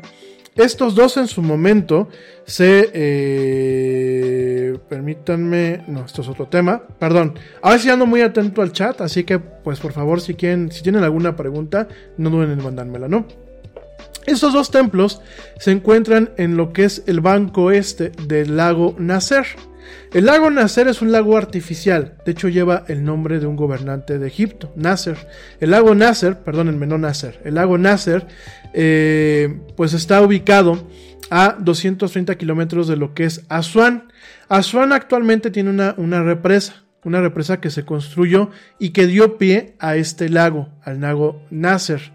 Estos dos en su momento se... Eh, permítanme... No, esto es otro tema. Perdón. Ahora sí ando muy atento al chat, así que pues por favor si quieren, si tienen alguna pregunta, no duden en mandármela, ¿no? Estos dos templos se encuentran en lo que es el banco este del lago Nasser. El lago Nasser es un lago artificial, de hecho lleva el nombre de un gobernante de Egipto, Nasser. El lago Nasser, perdónenme, no Nasser, el lago Nasser, eh, pues está ubicado a 230 kilómetros de lo que es Asuán. Asuán actualmente tiene una, una represa, una represa que se construyó y que dio pie a este lago, al lago Nasser.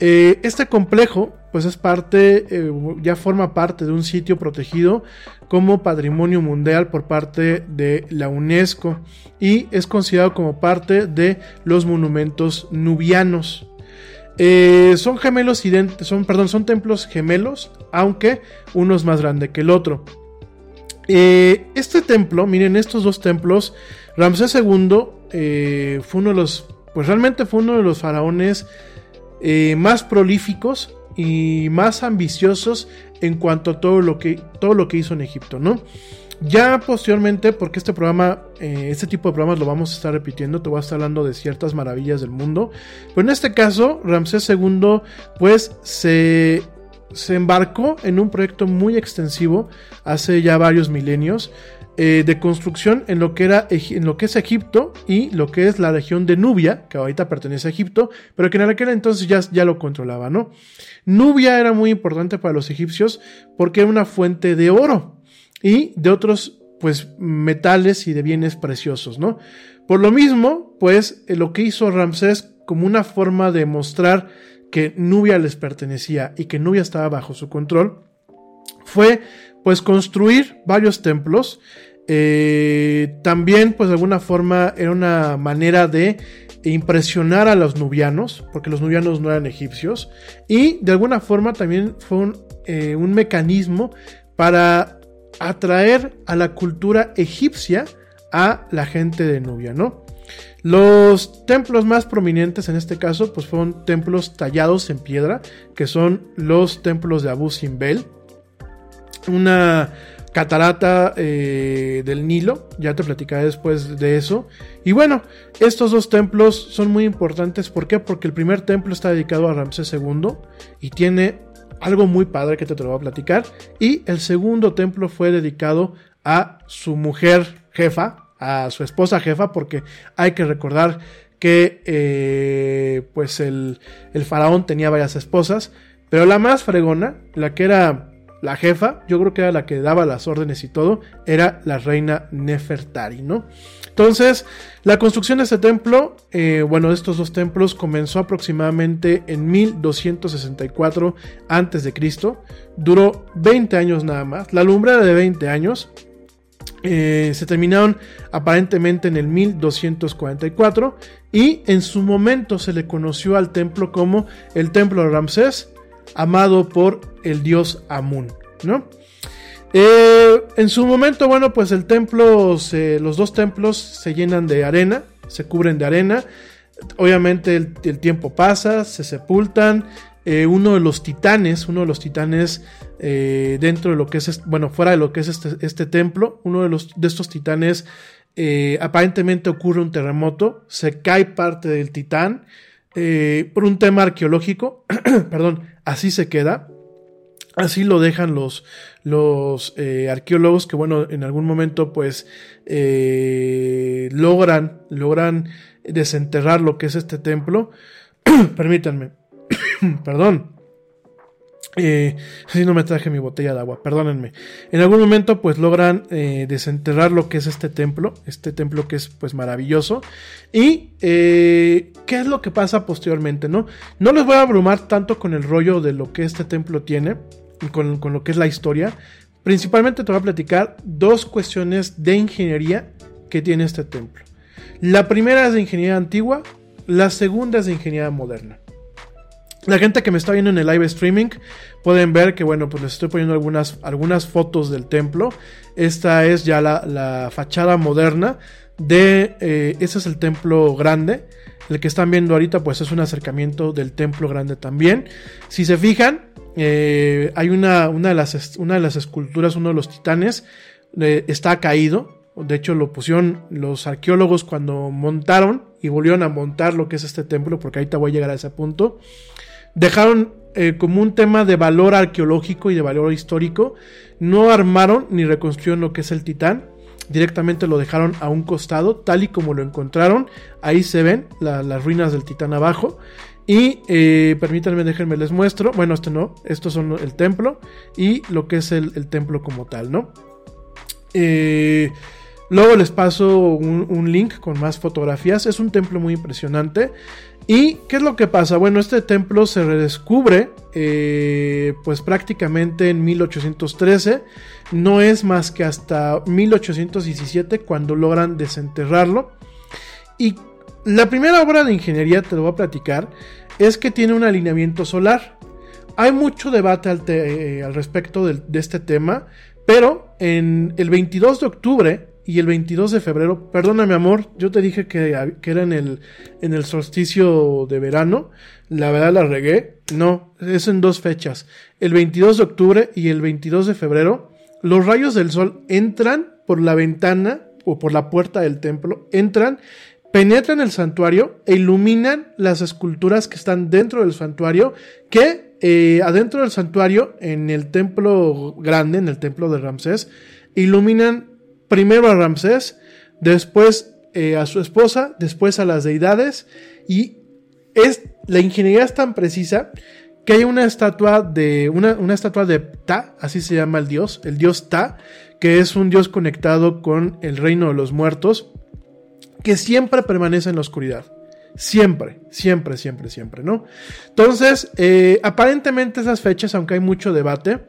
Eh, este complejo, pues es parte, eh, ya forma parte de un sitio protegido como patrimonio mundial por parte de la UNESCO y es considerado como parte de los monumentos nubianos. Eh, son gemelos son, perdón, son templos gemelos, aunque uno es más grande que el otro. este templo, miren, estos dos templos, Ramsés II fue uno de los, pues realmente fue uno de los faraones eh, más prolíficos y más ambiciosos en cuanto a todo lo que, todo lo que hizo en Egipto, ¿no? Ya posteriormente, porque este programa, eh, este tipo de programas lo vamos a estar repitiendo, te voy a estar hablando de ciertas maravillas del mundo. Pero en este caso, Ramsés II, pues se, se embarcó en un proyecto muy extensivo hace ya varios milenios eh, de construcción en lo, que era, en lo que es Egipto y lo que es la región de Nubia, que ahorita pertenece a Egipto, pero que en aquel entonces ya, ya lo controlaba, ¿no? Nubia era muy importante para los egipcios porque era una fuente de oro y de otros pues metales y de bienes preciosos, ¿no? Por lo mismo, pues eh, lo que hizo Ramsés como una forma de mostrar que Nubia les pertenecía y que Nubia estaba bajo su control, fue pues construir varios templos eh, también, pues de alguna forma, era una manera de impresionar a los nubianos, porque los nubianos no eran egipcios, y de alguna forma también fue un, eh, un mecanismo para atraer a la cultura egipcia a la gente de Nubia, ¿no? Los templos más prominentes en este caso, pues fueron templos tallados en piedra, que son los templos de Abu Simbel, una catarata eh, del Nilo, ya te platicaré después de eso. Y bueno, estos dos templos son muy importantes, ¿por qué? Porque el primer templo está dedicado a Ramsés II y tiene algo muy padre que te, te lo voy a platicar. Y el segundo templo fue dedicado a su mujer jefa, a su esposa jefa, porque hay que recordar que eh, pues el, el faraón tenía varias esposas, pero la más fregona, la que era la jefa, yo creo que era la que daba las órdenes y todo, era la reina Nefertari, ¿no? Entonces, la construcción de este templo, eh, bueno, de estos dos templos, comenzó aproximadamente en 1264 a.C., duró 20 años nada más, la lumbrera de 20 años, eh, se terminaron aparentemente en el 1244 y en su momento se le conoció al templo como el templo de Ramsés, amado por el dios Amun, ¿no? Eh, en su momento, bueno, pues el templo, los dos templos se llenan de arena, se cubren de arena. Obviamente el, tiempo pasa, se sepultan. Eh, uno de los titanes, uno de los titanes eh, dentro de lo que es, bueno, fuera de lo que es este, este templo, uno de, los, de estos titanes, aparentemente ocurre un terremoto, se cae parte del titán. por un tema arqueológico, perdón, así se queda. Así lo dejan los, los eh, arqueólogos que, bueno, en algún momento pues eh, logran, logran desenterrar lo que es este templo. Permítanme, perdón. Eh, si no me traje mi botella de agua, perdónenme. En algún momento pues logran eh, desenterrar lo que es este templo, este templo que es pues maravilloso. Y qué es lo que pasa posteriormente, ¿no? No les voy a abrumar tanto con el rollo de lo que este templo tiene con, con lo que es la historia, principalmente te voy a platicar dos cuestiones de ingeniería que tiene este templo. La primera es de ingeniería antigua, la segunda es de ingeniería moderna. La gente que me está viendo en el live streaming pueden ver que, bueno, pues les estoy poniendo algunas, algunas fotos del templo. Esta es ya la, fachada moderna de... Eh, ese es el templo grande. El que están viendo ahorita, pues es un acercamiento del templo grande también. Si se fijan, eh, hay una, una, de las, una de las esculturas, uno de los titanes, eh, está caído. De hecho, lo pusieron los arqueólogos cuando montaron y volvieron a montar lo que es este templo, porque ahorita voy a llegar a ese punto. Dejaron eh, como un tema de valor arqueológico y de valor histórico. No armaron ni reconstruyeron lo que es el titán. Directamente lo dejaron a un costado, tal y como lo encontraron. Ahí se ven las ruinas del titán abajo. Y eh, permítanme, déjenme les muestro. Bueno, este no, estos son el templo y lo que es el, templo como tal, ¿no? Eh, luego les paso un, link con más fotografías. Es un templo muy impresionante. ¿Y qué es lo que pasa? Bueno, este templo se redescubre eh, pues prácticamente en 1813. No es más que hasta 1817 cuando logran desenterrarlo. Y la primera obra de ingeniería, te lo voy a platicar, es que tiene un alineamiento solar. Hay mucho debate al, eh, respecto de, este tema, pero en el 22 de octubre y el 22 de febrero, perdóname amor, yo te dije que, era en el, en el solsticio de verano, la verdad la regué, no, es en dos fechas, el 22 de octubre y el 22 de febrero, los rayos del sol entran por la ventana o por la puerta del templo, entran penetran el santuario e iluminan las esculturas que están dentro del santuario, que eh, adentro del santuario, en el templo grande, en el templo de Ramsés, iluminan primero a Ramsés, después eh, a su esposa, después a las deidades, y es, la ingeniería es tan precisa que hay una estatua de, una, una estatua de Ta, así se llama el dios, el dios Ta, que es un dios conectado con el reino de los muertos, que siempre permanece en la oscuridad. Siempre, siempre, siempre, siempre, ¿no? Entonces, eh, aparentemente esas fechas, aunque hay mucho debate,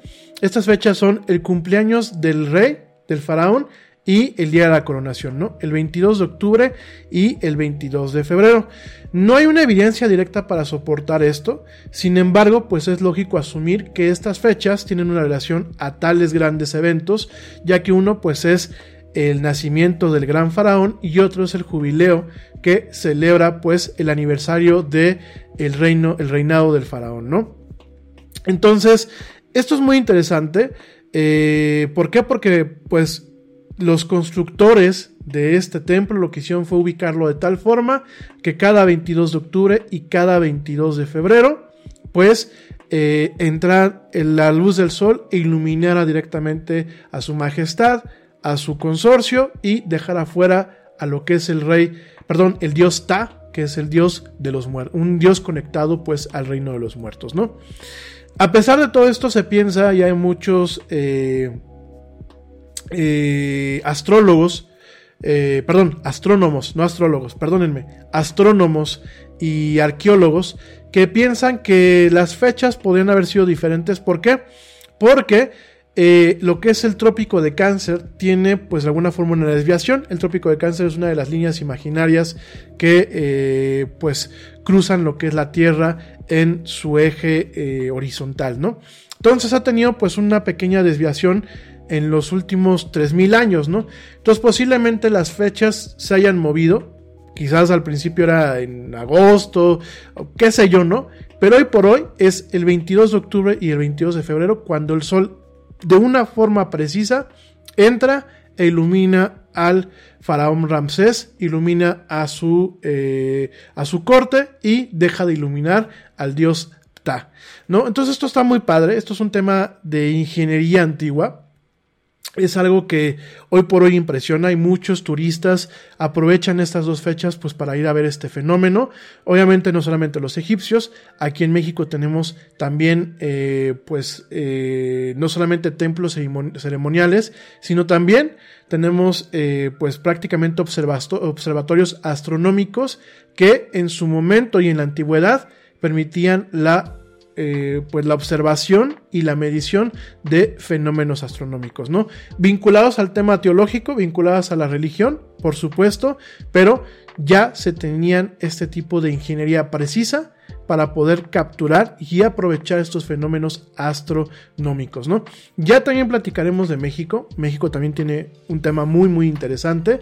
estas fechas son el cumpleaños del rey, del faraón, y el día de la coronación, ¿no? El 22 de octubre y el 22 de febrero. No hay una evidencia directa para soportar esto, sin embargo, pues es lógico asumir que estas fechas tienen una relación a tales grandes eventos, ya que uno pues es el nacimiento del gran faraón y otro es el jubileo que celebra pues el aniversario de el reino el reinado del faraón no entonces esto es muy interesante eh, ¿por qué? porque pues los constructores de este templo lo que hicieron fue ubicarlo de tal forma que cada 22 de octubre y cada 22 de febrero pues eh, entrar en la luz del sol e iluminara directamente a su majestad a su consorcio y dejar afuera a lo que es el rey, perdón, el dios Ta, que es el dios de los muertos, un dios conectado pues al reino de los muertos, ¿no? A pesar de todo esto se piensa y hay muchos eh, eh, astrólogos, eh, perdón, astrónomos, no astrólogos, perdónenme, astrónomos y arqueólogos que piensan que las fechas podrían haber sido diferentes. ¿Por qué? Porque eh, lo que es el trópico de cáncer tiene pues de alguna forma una desviación. El trópico de cáncer es una de las líneas imaginarias que eh, pues cruzan lo que es la Tierra en su eje horizontal, ¿no? Entonces ha tenido pues una pequeña desviación en los últimos 3000 años, ¿no? Entonces posiblemente las fechas se hayan movido. Quizás al principio era en agosto, o qué sé yo, ¿no? Pero hoy por hoy es el 22 de octubre y el 22 de febrero cuando el sol de una forma precisa, entra e ilumina al faraón Ramsés, ilumina a su, eh, a su corte y deja de iluminar al dios Ta. ¿no? Entonces esto está muy padre, esto es un tema de ingeniería antigua, es algo que hoy por hoy impresiona y muchos turistas aprovechan estas dos fechas pues para ir a ver este fenómeno. Obviamente no solamente los egipcios, aquí en México tenemos también eh, pues eh, no solamente templos ceremoniales, sino también tenemos eh, pues prácticamente observatorios astronómicos que en su momento y en la antigüedad permitían la eh, pues la observación y la medición de fenómenos astronómicos, ¿no? Vinculados al tema teológico, vinculados a la religión, por supuesto, pero ya se tenían este tipo de ingeniería precisa para poder capturar y aprovechar estos fenómenos astronómicos, ¿no? Ya también platicaremos de México. México también tiene un tema muy muy interesante.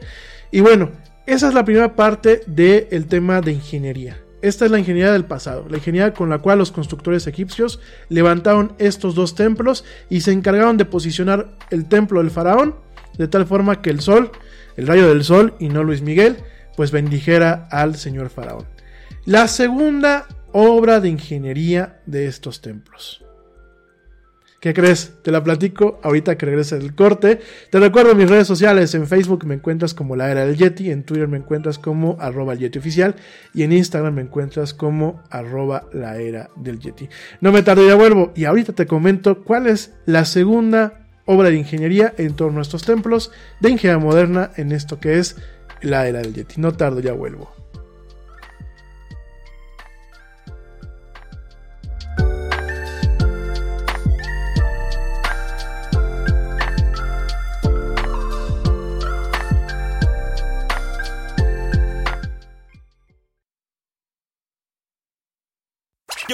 Y bueno, esa es la primera parte del tema de ingeniería. Esta es la ingeniería del pasado, la ingeniería con la cual los constructores egipcios levantaron estos dos templos y se encargaron de posicionar el templo del faraón de tal forma que el sol, el rayo del sol y no Luis Miguel, pues bendijera al señor faraón. La segunda obra de ingeniería de estos templos. ¿Qué crees? Te la platico ahorita que regrese del corte. Te recuerdo mis redes sociales. En Facebook me encuentras como la era del Yeti. En Twitter me encuentras como arroba el Yeti oficial. Y en Instagram me encuentras como arroba la era del Yeti. No me tardo, ya vuelvo. Y ahorita te comento cuál es la segunda obra de ingeniería en torno a estos templos de ingeniería moderna en esto que es la era del Yeti. No tardo, ya vuelvo.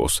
Рус,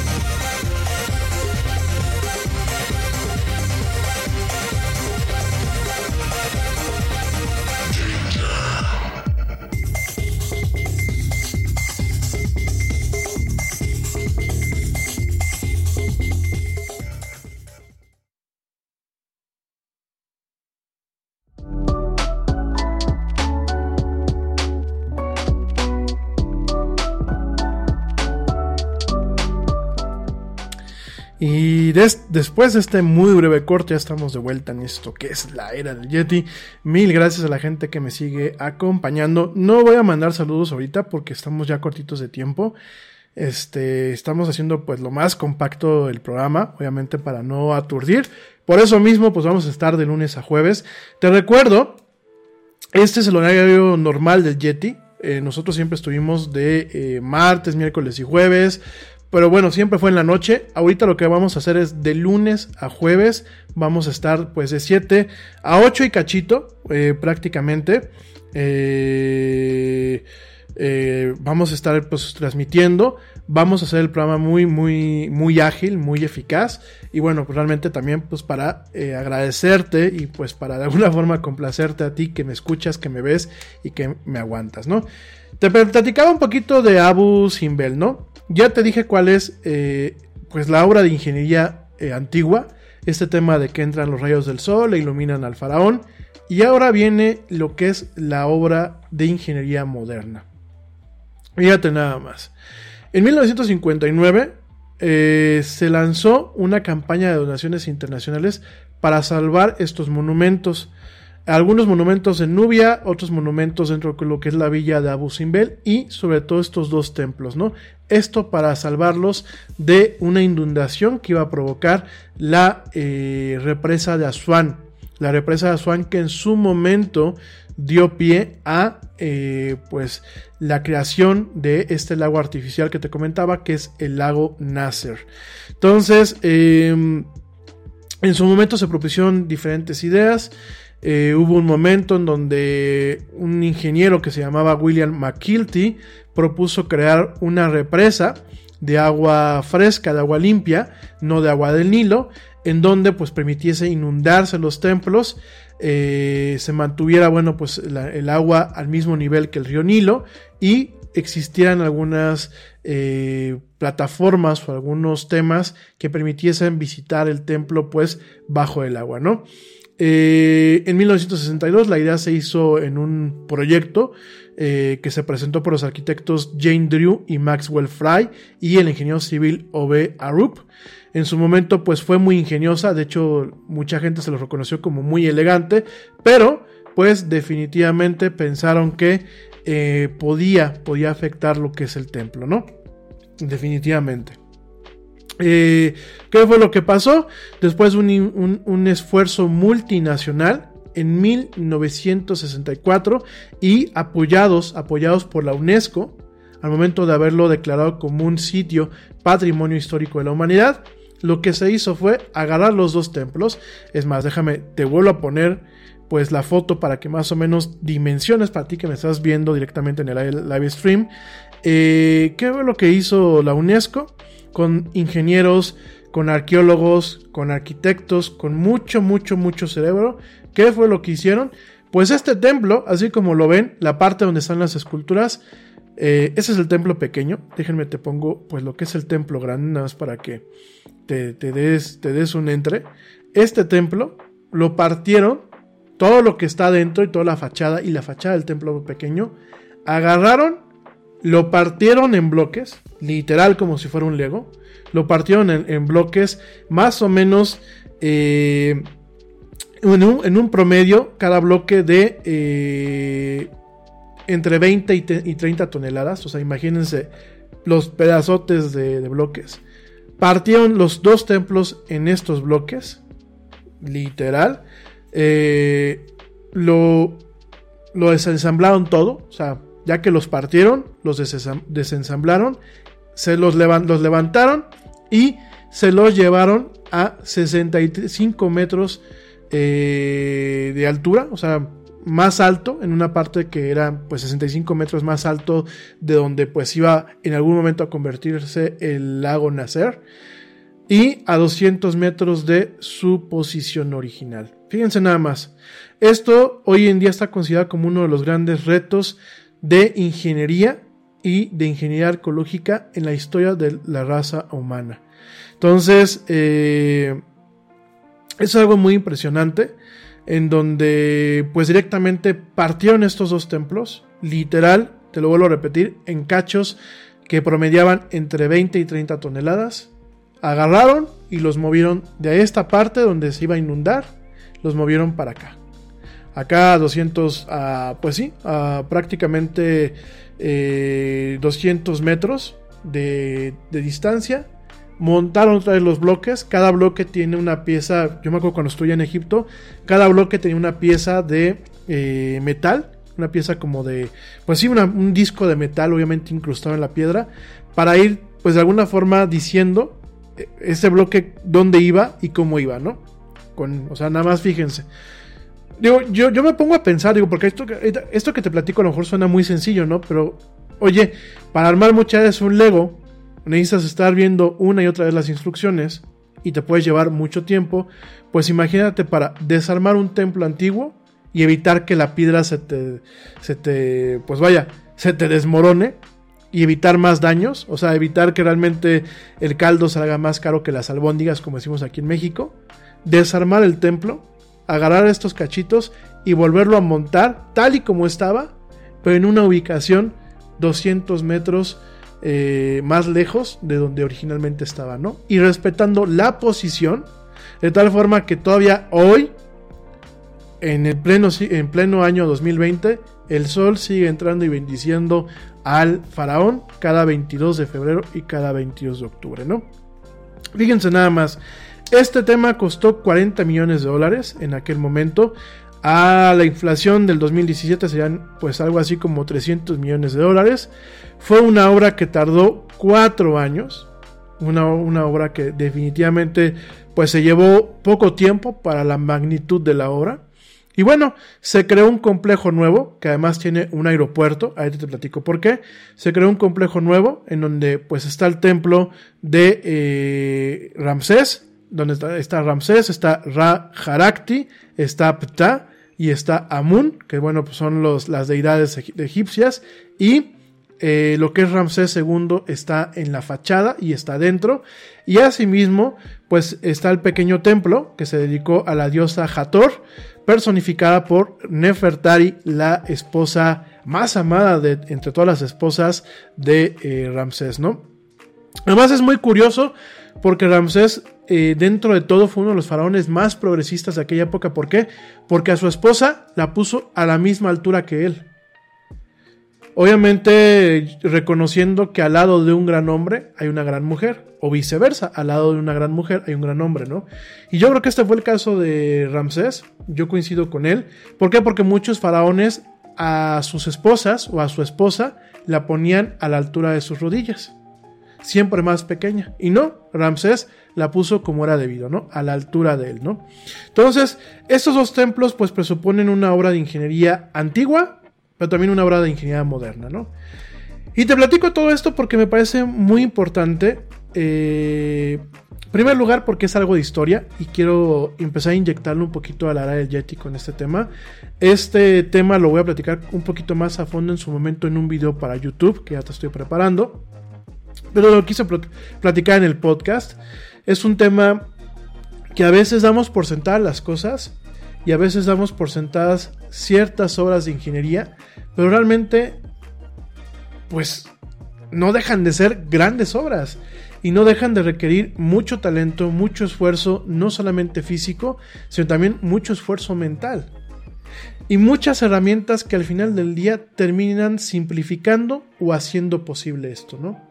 Y des- después de este muy breve corte, ya estamos de vuelta en esto que es la era del Yeti. Mil gracias a la gente que me sigue acompañando. No voy a mandar saludos ahorita porque estamos ya cortitos de tiempo. Este, estamos haciendo pues lo más compacto el programa, obviamente para no aturdir. Por eso mismo, pues vamos a estar de lunes a jueves. Te recuerdo, este es el horario normal del Yeti. Eh, nosotros siempre estuvimos de eh, martes, miércoles y jueves. Pero bueno, siempre fue en la noche. Ahorita lo que vamos a hacer es de lunes a jueves. Vamos a estar pues de 7 a 8 y cachito eh, prácticamente. Eh, eh, vamos a estar pues transmitiendo. Vamos a hacer el programa muy, muy, muy ágil, muy eficaz. Y bueno, pues realmente también pues para agradecerte y pues para de alguna forma complacerte a ti que me escuchas, que me ves y que me aguantas, ¿no? Te platicaba un poquito de Abu Simbel, ¿no? Ya te dije cuál es eh, pues la obra de ingeniería eh, antigua, este tema de que entran los rayos del sol e iluminan al faraón, y ahora viene lo que es la obra de ingeniería moderna. Fíjate nada más. En 1959 eh, se lanzó una campaña de donaciones internacionales para salvar estos monumentos. Algunos monumentos en Nubia, otros monumentos dentro de lo que es la villa de Abu Simbel y sobre todo estos dos templos, ¿no? Esto para salvarlos de una inundación que iba a provocar la eh, represa de Asuán. La represa de Asuán que en su momento dio pie a eh, pues la creación de este lago artificial que te comentaba que es el lago Nasser. Entonces, eh, en su momento se propusieron diferentes ideas. Eh, hubo un momento en donde un ingeniero que se llamaba William McKilty propuso crear una represa de agua fresca, de agua limpia, no de agua del Nilo, en donde pues permitiese inundarse los templos, eh, se mantuviera bueno pues el agua al mismo nivel que el río Nilo y existieran algunas eh, plataformas o algunos temas que permitiesen visitar el templo pues bajo el agua, ¿no? Eh, en 1962 la idea se hizo en un proyecto eh, que se presentó por los arquitectos Jane Drew y Maxwell Fry y el ingeniero civil O.B. Arup. En su momento pues fue muy ingeniosa, de hecho mucha gente se lo reconoció como muy elegante, pero pues definitivamente pensaron que eh, podía, podía afectar lo que es el templo, ¿no? Definitivamente. Eh, ¿Qué fue lo que pasó? Después de un, un, un, esfuerzo multinacional en 1964 y apoyados, apoyados por la UNESCO, al momento de haberlo declarado como un sitio patrimonio histórico de la humanidad, lo que se hizo fue agarrar los dos templos. Es más, déjame, te vuelvo a poner pues la foto para que más o menos dimensiones para ti que me estás viendo directamente en el live stream. Eh, ¿Qué fue lo que hizo la UNESCO? Con ingenieros, con arqueólogos, con arquitectos, con mucho, mucho, mucho cerebro. ¿Qué fue lo que hicieron? Pues este templo, así como lo ven, la parte donde están las esculturas, eh, ese es el templo pequeño. Déjenme te pongo pues lo que es el templo grande, nada más para que te, te, des, te des un entre. Este templo lo partieron, todo lo que está dentro y toda la fachada y la fachada del templo pequeño, agarraron, lo partieron en bloques, literal como si fuera un Lego, lo partieron en, en bloques más o menos eh, en, un, en, un, promedio, cada bloque de eh, entre 20 y, te, y, 30 toneladas, o sea, imagínense los pedazotes de, bloques. Partieron los dos templos en estos bloques, literal. Eh, lo, lo desensamblaron todo, o sea, ya que los partieron, los desensamblaron, se los, levant los levantaron y se los llevaron a 65 metros eh, de altura, o sea, más alto, en una parte que era pues 65 metros más alto de donde pues iba en algún momento a convertirse el lago Nasser y a 200 metros de su posición original. Fíjense nada más, esto hoy en día está considerado como uno de los grandes retos de ingeniería y de ingeniería arqueológica en la historia de la raza humana. Entonces, eh, es algo muy impresionante en donde pues directamente partieron estos dos templos, literal, te lo vuelvo a repetir, en cachos que promediaban entre 20 y 30 toneladas, agarraron y los movieron de esta parte donde se iba a inundar, los movieron para acá. Acá a 200, pues sí, a prácticamente 200 eh, metros de, de distancia montaron otra vez los bloques. Cada bloque tiene una pieza. Yo me acuerdo cuando estuve en Egipto. Cada bloque tenía una pieza de eh, metal. Una pieza como de. Pues sí, un disco de metal, obviamente incrustado en la piedra. Para ir, pues de alguna forma diciendo eh, ese bloque dónde iba y cómo iba, ¿no? Con, o sea, nada más fíjense. Digo, yo, yo me pongo a pensar, digo, porque esto, esto que te platico a lo mejor suena muy sencillo, ¿no? Pero, oye, para armar muchas veces un Lego, necesitas estar viendo una y otra vez las instrucciones y te puedes llevar mucho tiempo, pues imagínate para desarmar un templo antiguo y evitar que la piedra se te, se te, pues vaya, se te desmorone y evitar más daños, o sea, evitar que realmente el caldo salga más caro que las albóndigas, como decimos aquí en México, desarmar el templo, agarrar estos cachitos y volverlo a montar tal y como estaba, pero en una ubicación 200 metros eh, más lejos de donde originalmente estaba, ¿no? Y respetando la posición, de tal forma que todavía hoy, en el pleno, en pleno año 2020, el sol sigue entrando y bendiciendo al faraón cada 22 de febrero y cada 22 de octubre, ¿no? Fíjense nada más, este tema costó 40 millones de dólares en aquel momento. A la inflación del 2017 serían pues algo así como 300 millones de dólares. Fue una obra que tardó cuatro años, una, una, obra que definitivamente pues se llevó poco tiempo para la magnitud de la obra. Y bueno, se creó un complejo nuevo, que además tiene un aeropuerto, ahí te platico por qué. Se creó un complejo nuevo en donde pues está el templo de eh, Ramsés, donde está, está, Ramsés, está Ra Harakti, está Ptah y está Amun, que bueno, pues son los, las deidades egipcias, y eh, lo que es Ramsés II está en la fachada y está dentro. Y asimismo, pues está el pequeño templo que se dedicó a la diosa Hathor, personificada por Nefertari, la esposa más amada de entre todas las esposas de eh, Ramsés, ¿no? Además es muy curioso porque Ramsés eh, dentro de todo fue uno de los faraones más progresistas de aquella época. ¿Por qué? Porque a su esposa la puso a la misma altura que él. Obviamente reconociendo que al lado de un gran hombre hay una gran mujer, o viceversa, al lado de una gran mujer hay un gran hombre, ¿no? Y yo creo que este fue el caso de Ramsés, yo coincido con él. ¿Por qué? Porque muchos faraones a sus esposas o a su esposa la ponían a la altura de sus rodillas, siempre más pequeña. Y no, Ramsés la puso como era debido, ¿no? A la altura de él, ¿no? Entonces, estos dos templos pues presuponen una obra de ingeniería antigua, pero también una obra de ingeniería moderna, ¿no? Y te platico todo esto porque me parece muy importante. Eh, en primer lugar, porque es algo de historia y quiero empezar a inyectarle un poquito a la área del Yeti con este tema. Este tema lo voy a platicar un poquito más a fondo en su momento en un video para YouTube que ya te estoy preparando. Pero lo quise platicar en el podcast. Es un tema que a veces damos por sentadas las cosas y a veces damos por sentadas ciertas obras de ingeniería, pero realmente, pues, no dejan de ser grandes obras y no dejan de requerir mucho talento, mucho esfuerzo, no solamente físico, sino también mucho esfuerzo mental. Y muchas herramientas que al final del día terminan simplificando o haciendo posible esto, ¿no?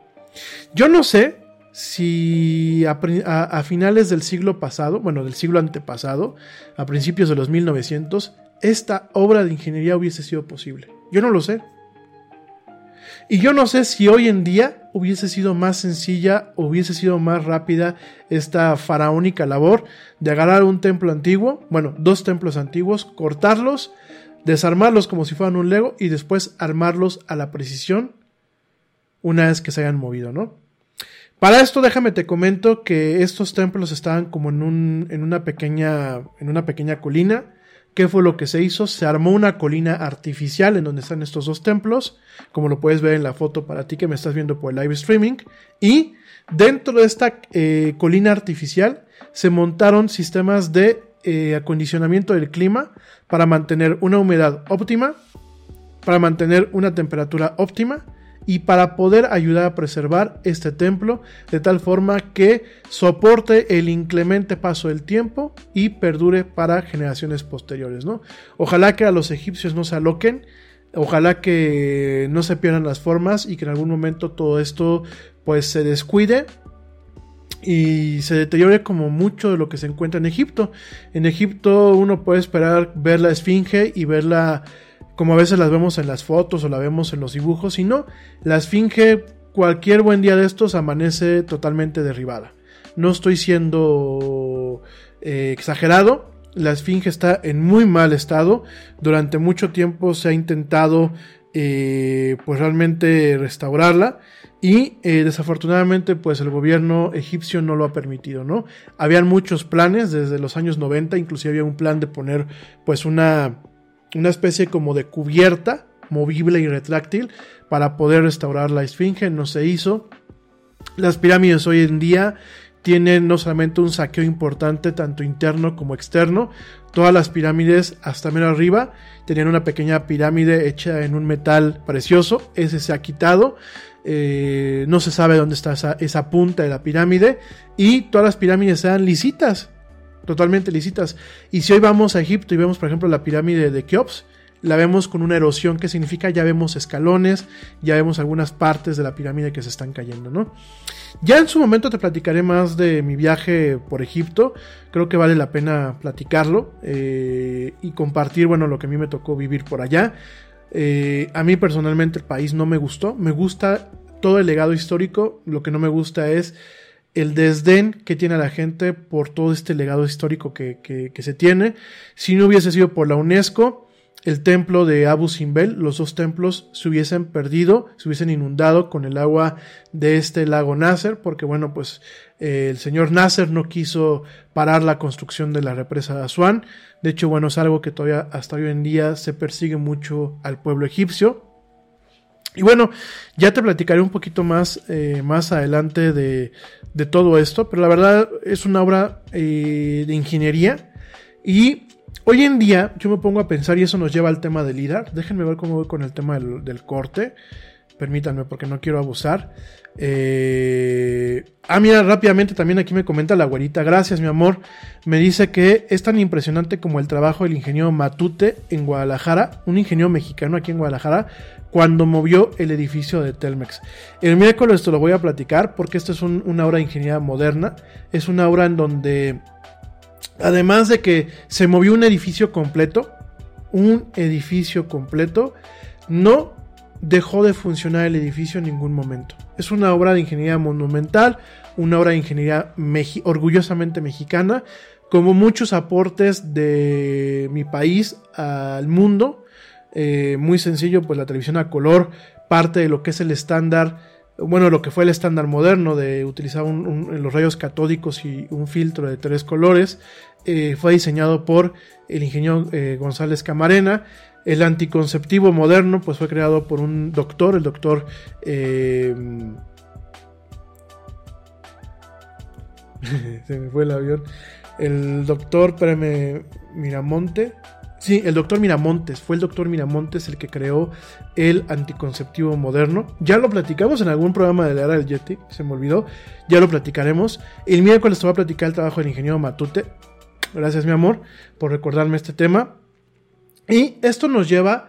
Yo no sé si a, finales del siglo pasado, bueno, del siglo antepasado, a principios de los 1900, esta obra de ingeniería hubiese sido posible. Yo no lo sé. Y yo no sé si hoy en día hubiese sido más sencilla, hubiese sido más rápida esta faraónica labor de agarrar un templo antiguo, bueno, dos templos antiguos, cortarlos, desarmarlos como si fueran un Lego y después armarlos a la precisión una vez que se hayan movido, ¿no? Para esto déjame te comento que estos templos estaban como en, un, en, una, pequeña, en una pequeña colina. ¿Qué fue lo que se hizo? Se armó una colina artificial en donde están estos dos templos, como lo puedes ver en la foto para ti que me estás viendo por el live streaming. Y dentro de esta eh, colina artificial se montaron sistemas de eh, acondicionamiento del clima para mantener una humedad óptima, para mantener una temperatura óptima y para poder ayudar a preservar este templo de tal forma que soporte el inclemente paso del tiempo y perdure para generaciones posteriores, ¿no? Ojalá que a los egipcios no se aloquen, ojalá que no se pierdan las formas y que en algún momento todo esto pues se descuide y se deteriore como mucho de lo que se encuentra en Egipto. En Egipto uno puede esperar ver la esfinge y verla como a veces las vemos en las fotos o la vemos en los dibujos, y no, la esfinge cualquier buen día de estos amanece totalmente derribada. No estoy siendo eh, exagerado, la esfinge está en muy mal estado, durante mucho tiempo se ha intentado eh, pues realmente restaurarla y eh, desafortunadamente pues el gobierno egipcio no lo ha permitido, ¿no? Habían muchos planes desde los años 90, inclusive había un plan de poner pues una una especie como de cubierta movible y retráctil para poder restaurar la esfinge, no se hizo. Las pirámides hoy en día tienen no solamente un saqueo importante, tanto interno como externo, todas las pirámides hasta menos arriba tenían una pequeña pirámide hecha en un metal precioso, ese se ha quitado, eh, no se sabe dónde está esa, esa punta de la pirámide. Y todas las pirámides eran lisitas, totalmente lícitas. Y si hoy vamos a Egipto y vemos, por ejemplo, la pirámide de Keops, la vemos con una erosión que significa ya vemos escalones, ya vemos algunas partes de la pirámide que se están cayendo, ¿no? Ya en su momento te platicaré más de mi viaje por Egipto, creo que vale la pena platicarlo eh, y compartir, bueno, lo que a mí me tocó vivir por allá. Eh, a mí personalmente el país no me gustó, me gusta todo el legado histórico, lo que no me gusta es el desdén que tiene la gente por todo este legado histórico que, se tiene. Si no hubiese sido por la UNESCO, el templo de Abu Simbel, los dos templos se hubiesen perdido, se hubiesen inundado con el agua de este lago Nasser, porque bueno, pues eh, el señor Nasser no quiso parar la construcción de la represa de Asuán. De hecho, bueno, es algo que todavía hasta hoy en día se persigue mucho al pueblo egipcio. Y bueno, ya te platicaré un poquito más, eh, más adelante de, de, todo esto, pero la verdad es una obra eh, de ingeniería y hoy en día yo me pongo a pensar y eso nos lleva al tema del LIDAR. Déjenme ver cómo voy con el tema del, del corte, permítanme porque no quiero abusar. Eh... Ah, mira, rápidamente también aquí me comenta la güerita. Gracias, mi amor. Me dice que es tan impresionante como el trabajo del ingeniero Matute en Guadalajara, un ingeniero mexicano aquí en Guadalajara, cuando movió el edificio de Telmex. El miércoles te lo voy a platicar porque esta es una obra de ingeniería moderna. Es una obra en donde, además de que se movió un edificio completo, un edificio completo, no dejó de funcionar el edificio en ningún momento. Es una obra de ingeniería monumental, una obra de ingeniería orgullosamente mexicana, como muchos aportes de mi país al mundo eh, muy sencillo, pues la televisión a color parte de lo que es el estándar, bueno, lo que fue el estándar moderno de utilizar los rayos catódicos y un filtro de tres colores, eh, fue diseñado por el ingeniero eh, González Camarena. El anticonceptivo moderno, pues fue creado por un doctor, el doctor... se me fue el avión. El doctor, espérame, Miramonte. Sí, el doctor Miramontes, fue el doctor Miramontes el que creó el anticonceptivo moderno. Ya lo platicamos en algún programa de la era del Yeti, se me olvidó, ya lo platicaremos. El miércoles te voy a platicar el trabajo del ingeniero Matute. Gracias mi amor por recordarme este tema. Y esto nos lleva,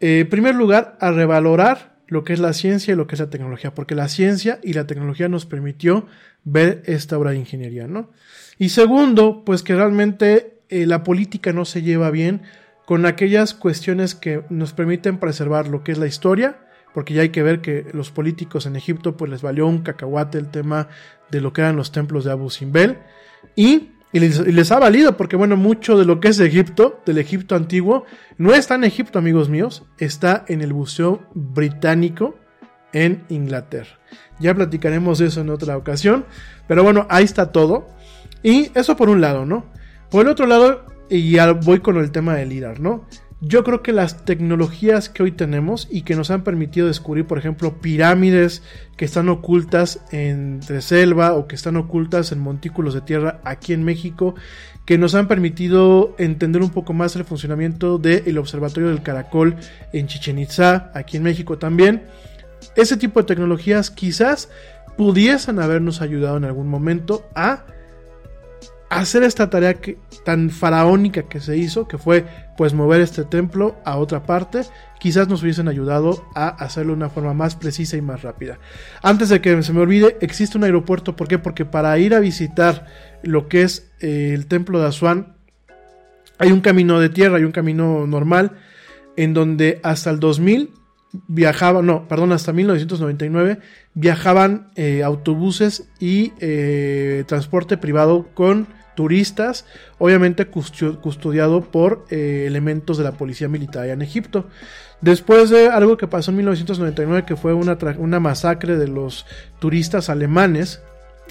eh, en primer lugar, a revalorar lo que es la ciencia y lo que es la tecnología, porque la ciencia y la tecnología nos permitió ver esta obra de ingeniería, ¿no? Y segundo, pues que realmente eh, la política no se lleva bien con aquellas cuestiones que nos permiten preservar lo que es la historia, porque ya hay que ver que los políticos en Egipto pues les valió un cacahuate el tema de lo que eran los templos de Abu Simbel y, les ha valido porque bueno, mucho de lo que es Egipto, del Egipto antiguo, no está en Egipto amigos míos, está en el Museo Británico en Inglaterra. Ya platicaremos de eso en otra ocasión, pero bueno, ahí está todo. Y eso por un lado, ¿no? Por el otro lado, y voy con el tema del LIDAR, ¿no? Yo creo que las tecnologías que hoy tenemos y que nos han permitido descubrir, por ejemplo, pirámides que están ocultas entre selva o que están ocultas en montículos de tierra aquí en México, que nos han permitido entender un poco más el funcionamiento del Observatorio del Caracol en Chichen Itza, aquí en México también. Ese tipo de tecnologías quizás pudiesen habernos ayudado en algún momento a hacer esta tarea tan faraónica que se hizo, que fue pues mover este templo a otra parte, quizás nos hubiesen ayudado a hacerlo de una forma más precisa y más rápida. Antes de que se me olvide, existe un aeropuerto, ¿por qué? Porque para ir a visitar lo que es eh, el templo de Asuán, hay un camino de tierra, hay un camino normal, en donde hasta el 2000 viajaban, no, perdón, hasta 1999 viajaban eh, autobuses y eh, transporte privado con turistas, obviamente custodiado por eh, elementos de la policía militar en Egipto. Después de algo que pasó en 1999, que fue una, una masacre de los turistas alemanes,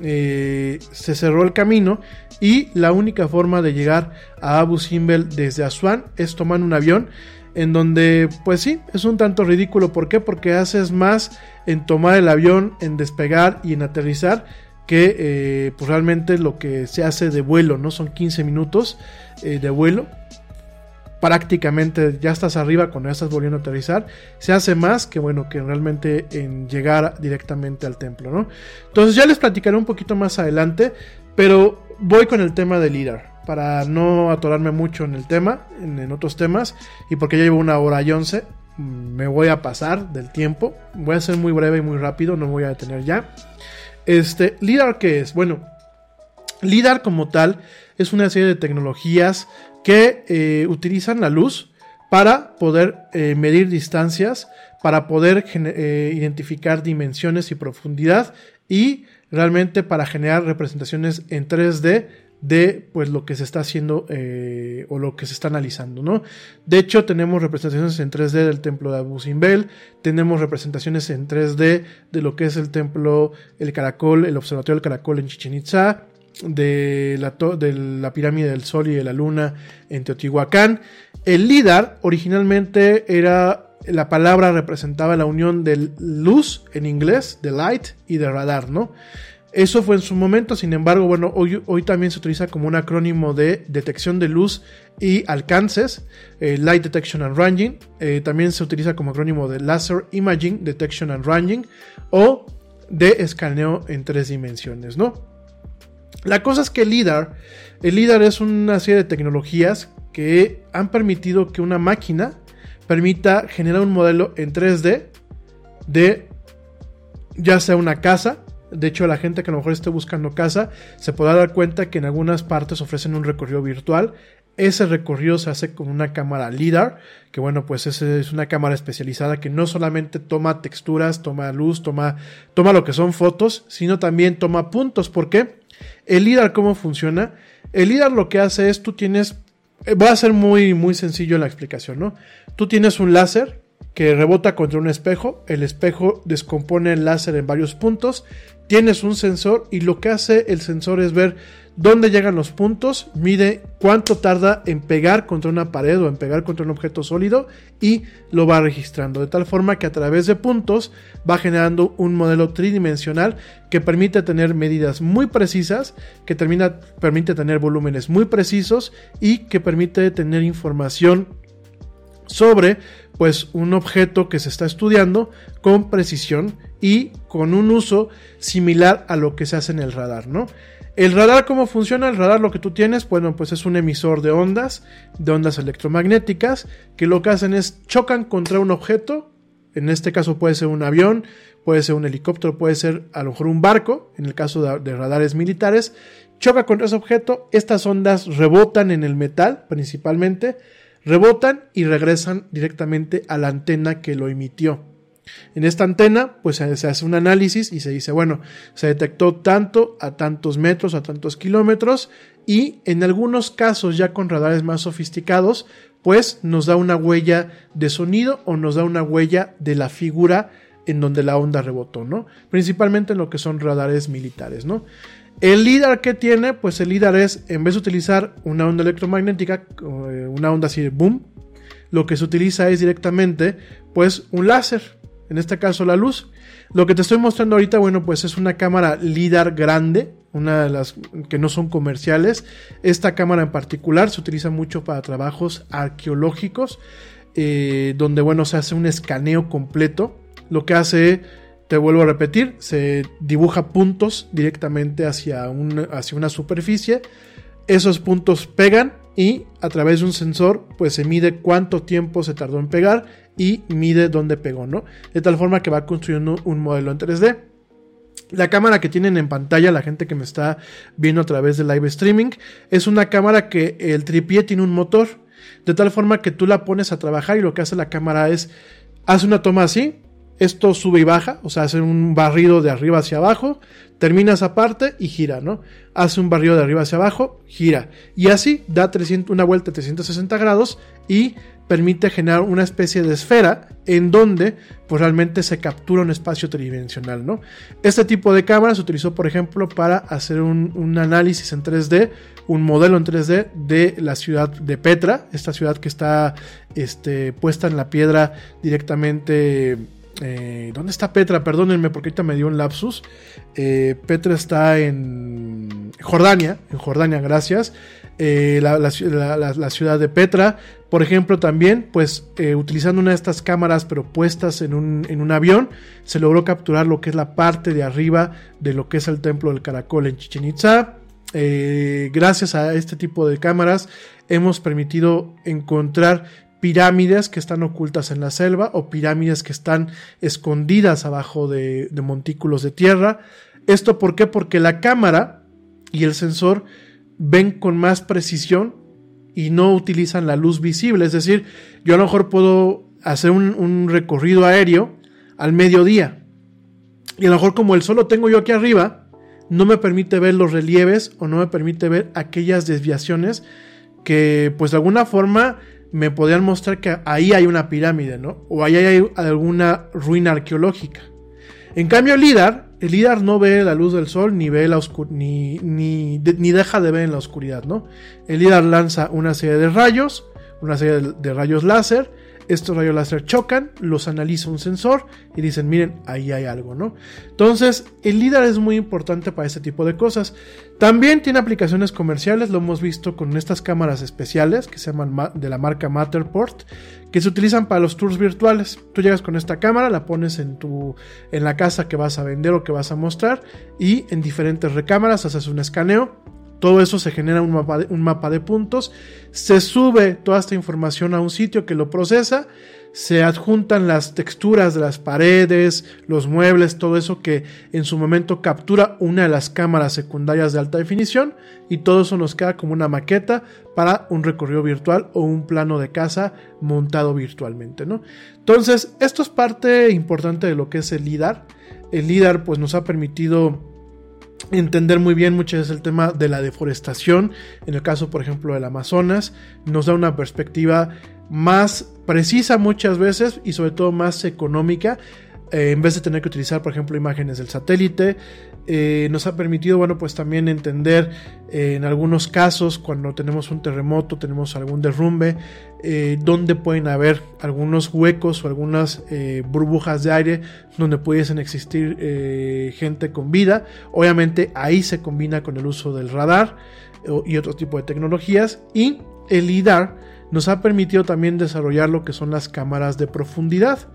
eh, se cerró el camino y la única forma de llegar a Abu Simbel desde Asuán es tomar un avión en donde pues sí, es un tanto ridículo. ¿Por qué? Porque haces más en tomar el avión, en despegar y en aterrizar que eh, pues realmente lo que se hace de vuelo, ¿no? Son 15 minutos eh, de vuelo. Prácticamente ya estás arriba cuando ya estás volviendo a aterrizar. Se hace más que bueno que realmente en llegar directamente al templo, ¿no? Entonces ya les platicaré un poquito más adelante, pero voy con el tema del LIDAR para no atorarme mucho en el tema, en, otros temas, y porque ya llevo una hora y once, mm, me voy a pasar del tiempo. Voy a ser muy breve y muy rápido, no me voy a detener ya. Este, LIDAR, ¿qué es? Bueno, LIDAR como tal es una serie de tecnologías que eh, utilizan la luz para poder eh, medir distancias, para poder eh, identificar dimensiones y profundidad y realmente para generar representaciones en 3D de pues lo que se está haciendo eh, o lo que se está analizando, ¿no? De hecho, tenemos representaciones en 3D del templo de Abu Simbel, tenemos representaciones en 3D de lo que es el templo, el caracol, el observatorio del caracol en Chichen Itza, de la, de la pirámide del sol y de la luna en Teotihuacán. El LIDAR originalmente era la palabra representaba la unión de luz en inglés, de light y de radar, ¿no? Eso fue en su momento, sin embargo, bueno, hoy, hoy también se utiliza como un acrónimo de detección de luz y alcances, eh, Light Detection and Ranging, eh, también se utiliza como acrónimo de Laser Imaging Detection and Ranging o de escaneo en tres dimensiones, ¿no? La cosa es que el LIDAR, el LIDAR es una serie de tecnologías que han permitido que una máquina permita generar un modelo en 3D de ya sea una casa, de hecho, la gente que a lo mejor esté buscando casa se podrá dar cuenta que en algunas partes ofrecen un recorrido virtual. Ese recorrido se hace con una cámara LIDAR, que bueno, pues es una cámara especializada que no solamente toma texturas, toma luz, toma, toma lo que son fotos, sino también toma puntos. ¿Por qué? El LIDAR, ¿cómo funciona? El LIDAR lo que hace es, tú tienes, eh, voy a ser muy, muy sencillo la explicación, ¿no? Tú tienes un láser que rebota contra un espejo, el espejo descompone el láser en varios puntos tienes un sensor y lo que hace el sensor es ver dónde llegan los puntos, mide cuánto tarda en pegar contra una pared o en pegar contra un objeto sólido y lo va registrando. De tal forma que a través de puntos va generando un modelo tridimensional que permite tener medidas muy precisas, que termina, permite tener volúmenes muy precisos y que permite tener información sobre pues un objeto que se está estudiando con precisión y con un uso similar a lo que se hace en el radar, ¿no? El radar, ¿cómo funciona? El radar lo que tú tienes, bueno, pues es un emisor de ondas, de ondas electromagnéticas, que lo que hacen es chocan contra un objeto, en este caso puede ser un avión, puede ser un helicóptero, puede ser a lo mejor un barco, en el caso de, de radares militares, choca contra ese objeto, estas ondas rebotan en el metal principalmente, rebotan y regresan directamente a la antena que lo emitió. En esta antena, pues se se hace un análisis y se dice, bueno, se detectó tanto a tantos metros, a tantos kilómetros, y en algunos casos ya con radares más sofisticados, pues nos da una huella de sonido o nos da una huella de la figura en donde la onda rebotó, ¿no? Principalmente en lo que son radares militares, ¿no? El LIDAR que tiene, pues el LIDAR es, en vez de utilizar una onda electromagnética, eh, una onda así de boom, lo que se utiliza es directamente, pues un láser, en este caso la luz. Lo que te estoy mostrando ahorita, bueno, pues es una cámara LIDAR grande, una de las que no son comerciales. Esta cámara en particular se utiliza mucho para trabajos arqueológicos, eh, donde, bueno, se hace un escaneo completo. Lo que hace, te vuelvo a repetir, se dibuja puntos directamente hacia, un, hacia una superficie. Esos puntos pegan y a través de un sensor, pues se mide cuánto tiempo se tardó en pegar y mide dónde pegó, ¿no? De tal forma que va construyendo un modelo en 3D. La cámara que tienen en pantalla, la gente que me está viendo a través de live streaming, es una cámara que el tripié tiene un motor, de tal forma que tú la pones a trabajar y lo que hace la cámara es, hace una toma así, esto sube y baja, o sea, hace un barrido de arriba hacia abajo, termina esa parte y gira, ¿no? Hace un barrido de arriba hacia abajo, gira. Y así da 300, una vuelta de 360 grados y permite generar una especie de esfera en donde pues realmente se captura un espacio tridimensional, ¿no? Este tipo de cámara se utilizó, por ejemplo, para hacer un, un, análisis en 3D, un modelo en 3D de la ciudad de Petra, esta ciudad que está este, puesta en la piedra directamente eh, ¿Dónde está Petra? Perdónenme porque ahorita me dio un lapsus. Eh, Petra está en Jordania, en Jordania, gracias. Eh, la, ciudad de Petra, por ejemplo, también, pues eh, utilizando una de estas cámaras, pero puestas en un, en un, avión, se logró capturar lo que es la parte de arriba de lo que es el templo del caracol en Chichen Itza. Eh, gracias a este tipo de cámaras hemos permitido encontrar pirámides que están ocultas en la selva o pirámides que están escondidas abajo de, de montículos de tierra. ¿Esto por qué? Porque la cámara y el sensor ven con más precisión y no utilizan la luz visible. Es decir, yo a lo mejor puedo hacer un, recorrido aéreo al mediodía. Y a lo mejor como el sol lo tengo yo aquí arriba, no me permite ver los relieves o no me permite ver aquellas desviaciones que pues de alguna forma me podrían mostrar que ahí hay una pirámide, ¿no? O ahí hay alguna ruina arqueológica. En cambio, el LIDAR, el LIDAR no ve la luz del sol ni ve la ni, ni, ni, deja de ver en la oscuridad, ¿no? El LIDAR lanza una serie de rayos, una serie de rayos láser, estos rayos láser chocan, los analiza un sensor y dicen, miren, ahí hay algo, ¿no? Entonces, el LIDAR es muy importante para este tipo de cosas. También tiene aplicaciones comerciales, lo hemos visto con estas cámaras especiales que se llaman de la marca Matterport, que se utilizan para los tours virtuales. Tú llegas con esta cámara, la pones en tu en la casa que vas a vender o que vas a mostrar y en diferentes recámaras haces un escaneo todo eso se genera un mapa, de, puntos, se sube toda esta información a un sitio que lo procesa, se adjuntan las texturas de las paredes, los muebles, todo eso que en su momento captura una de las cámaras secundarias de alta definición y todo eso nos queda como una maqueta para un recorrido virtual o un plano de casa montado virtualmente, ¿no? Entonces, esto es parte importante de lo que es el LIDAR. El LIDAR pues nos ha permitido entender muy bien muchas veces el tema de la deforestación, en el caso por ejemplo del Amazonas, nos da una perspectiva más precisa muchas veces y sobre todo más económica, eh, en vez de tener que utilizar por ejemplo imágenes del satélite, eh, nos ha permitido, bueno, pues también entender eh, en algunos casos, cuando tenemos un terremoto, tenemos algún derrumbe, eh, donde pueden haber algunos huecos o algunas burbujas de aire donde pudiesen existir gente con vida. Obviamente ahí se combina con el uso del radar y otro tipo de tecnologías. Y el LIDAR nos ha permitido también desarrollar lo que son las cámaras de profundidad.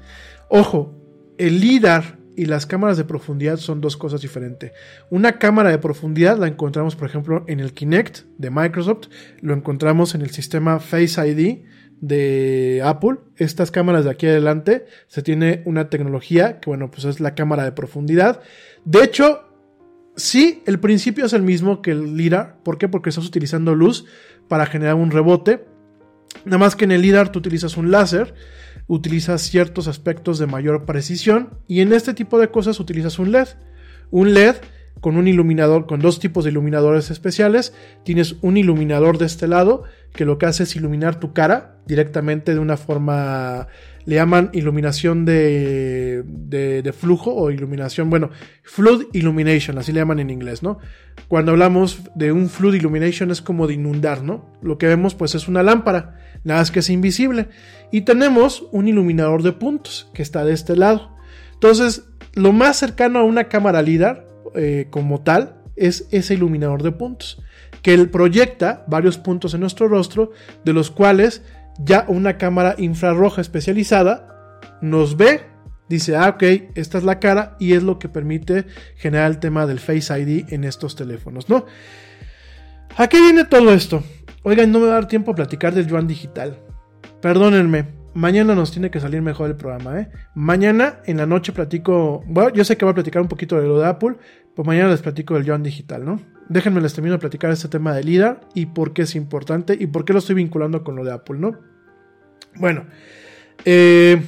Ojo, el LIDAR y las cámaras de profundidad son dos cosas diferentes. Una cámara de profundidad la encontramos, por ejemplo, en el Kinect de Microsoft, lo encontramos en el sistema Face ID de Apple. Estas cámaras de aquí adelante se tiene una tecnología que, bueno, pues es la cámara de profundidad. De hecho, sí, el principio es el mismo que el LIDAR. ¿Por qué? Porque estás utilizando luz para generar un rebote. Nada más que en el LIDAR tú utilizas un láser utilizas ciertos aspectos de mayor precisión y en este tipo de cosas utilizas un LED. Un LED con un iluminador, con dos tipos de iluminadores especiales. Tienes un iluminador de este lado que lo que hace es iluminar tu cara directamente de una forma, le llaman iluminación de, de, flujo o iluminación, bueno, flood illumination, así le llaman en inglés, ¿no? Cuando hablamos de un flood illumination es como de inundar, ¿no? Lo que vemos pues es una lámpara, nada más que es invisible. Y tenemos un iluminador de puntos que está de este lado. Entonces, lo más cercano a una cámara LIDAR eh, como tal es ese iluminador de puntos, que proyecta varios puntos en nuestro rostro, de los cuales ya una cámara infrarroja especializada nos ve, dice, ah, ok, esta es la cara y es lo que permite generar el tema del Face ID en estos teléfonos, ¿no? ¿A qué viene todo esto? Oigan, no me va a dar tiempo a platicar del Yuan Digital. Perdónenme, Mañana nos tiene que salir mejor el programa, ¿eh? Mañana en la noche platico. Bueno, yo sé que voy a platicar un poquito de lo de Apple, pues mañana les platico del Yuan Digital, ¿no? Déjenme les termino de platicar este tema de LIDAR y por qué es importante y por qué lo estoy vinculando con lo de Apple, ¿no? Bueno, eh,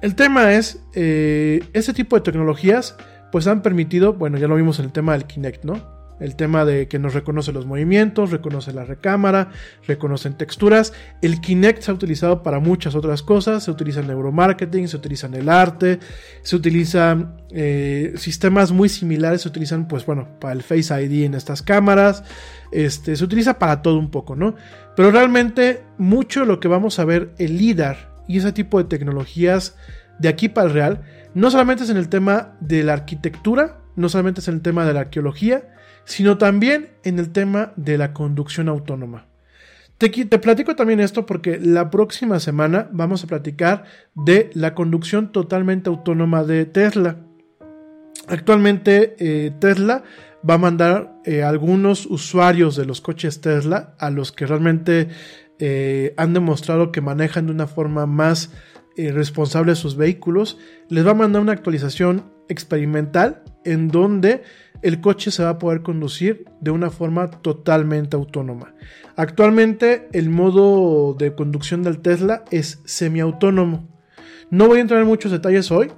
el tema es, eh, este tipo de tecnologías pues han permitido, bueno, ya lo vimos en el tema del Kinect, ¿no? El tema de que nos reconoce los movimientos, reconoce la recámara, reconocen texturas. El Kinect se ha utilizado para muchas otras cosas. Se utiliza en neuromarketing, se utiliza en el arte, se utilizan eh, sistemas muy similares. Se utilizan, pues bueno, para el Face ID en estas cámaras. Este, se utiliza para todo un poco, ¿no? Pero realmente mucho de lo que vamos a ver, el LIDAR y ese tipo de tecnologías de aquí para el real, no solamente es en el tema de la arquitectura, no solamente es en el tema de la arqueología, sino también en el tema de la conducción autónoma. Te, platico también esto porque la próxima semana vamos a platicar de la conducción totalmente autónoma de Tesla. Actualmente eh, Tesla va a mandar eh, algunos usuarios de los coches Tesla a los que realmente eh, han demostrado que manejan de una forma más responsable sus vehículos, les va a mandar una actualización experimental en donde el coche se va a poder conducir de una forma totalmente autónoma. Actualmente el modo de conducción del Tesla es semiautónomo. No voy a entrar en muchos detalles hoy,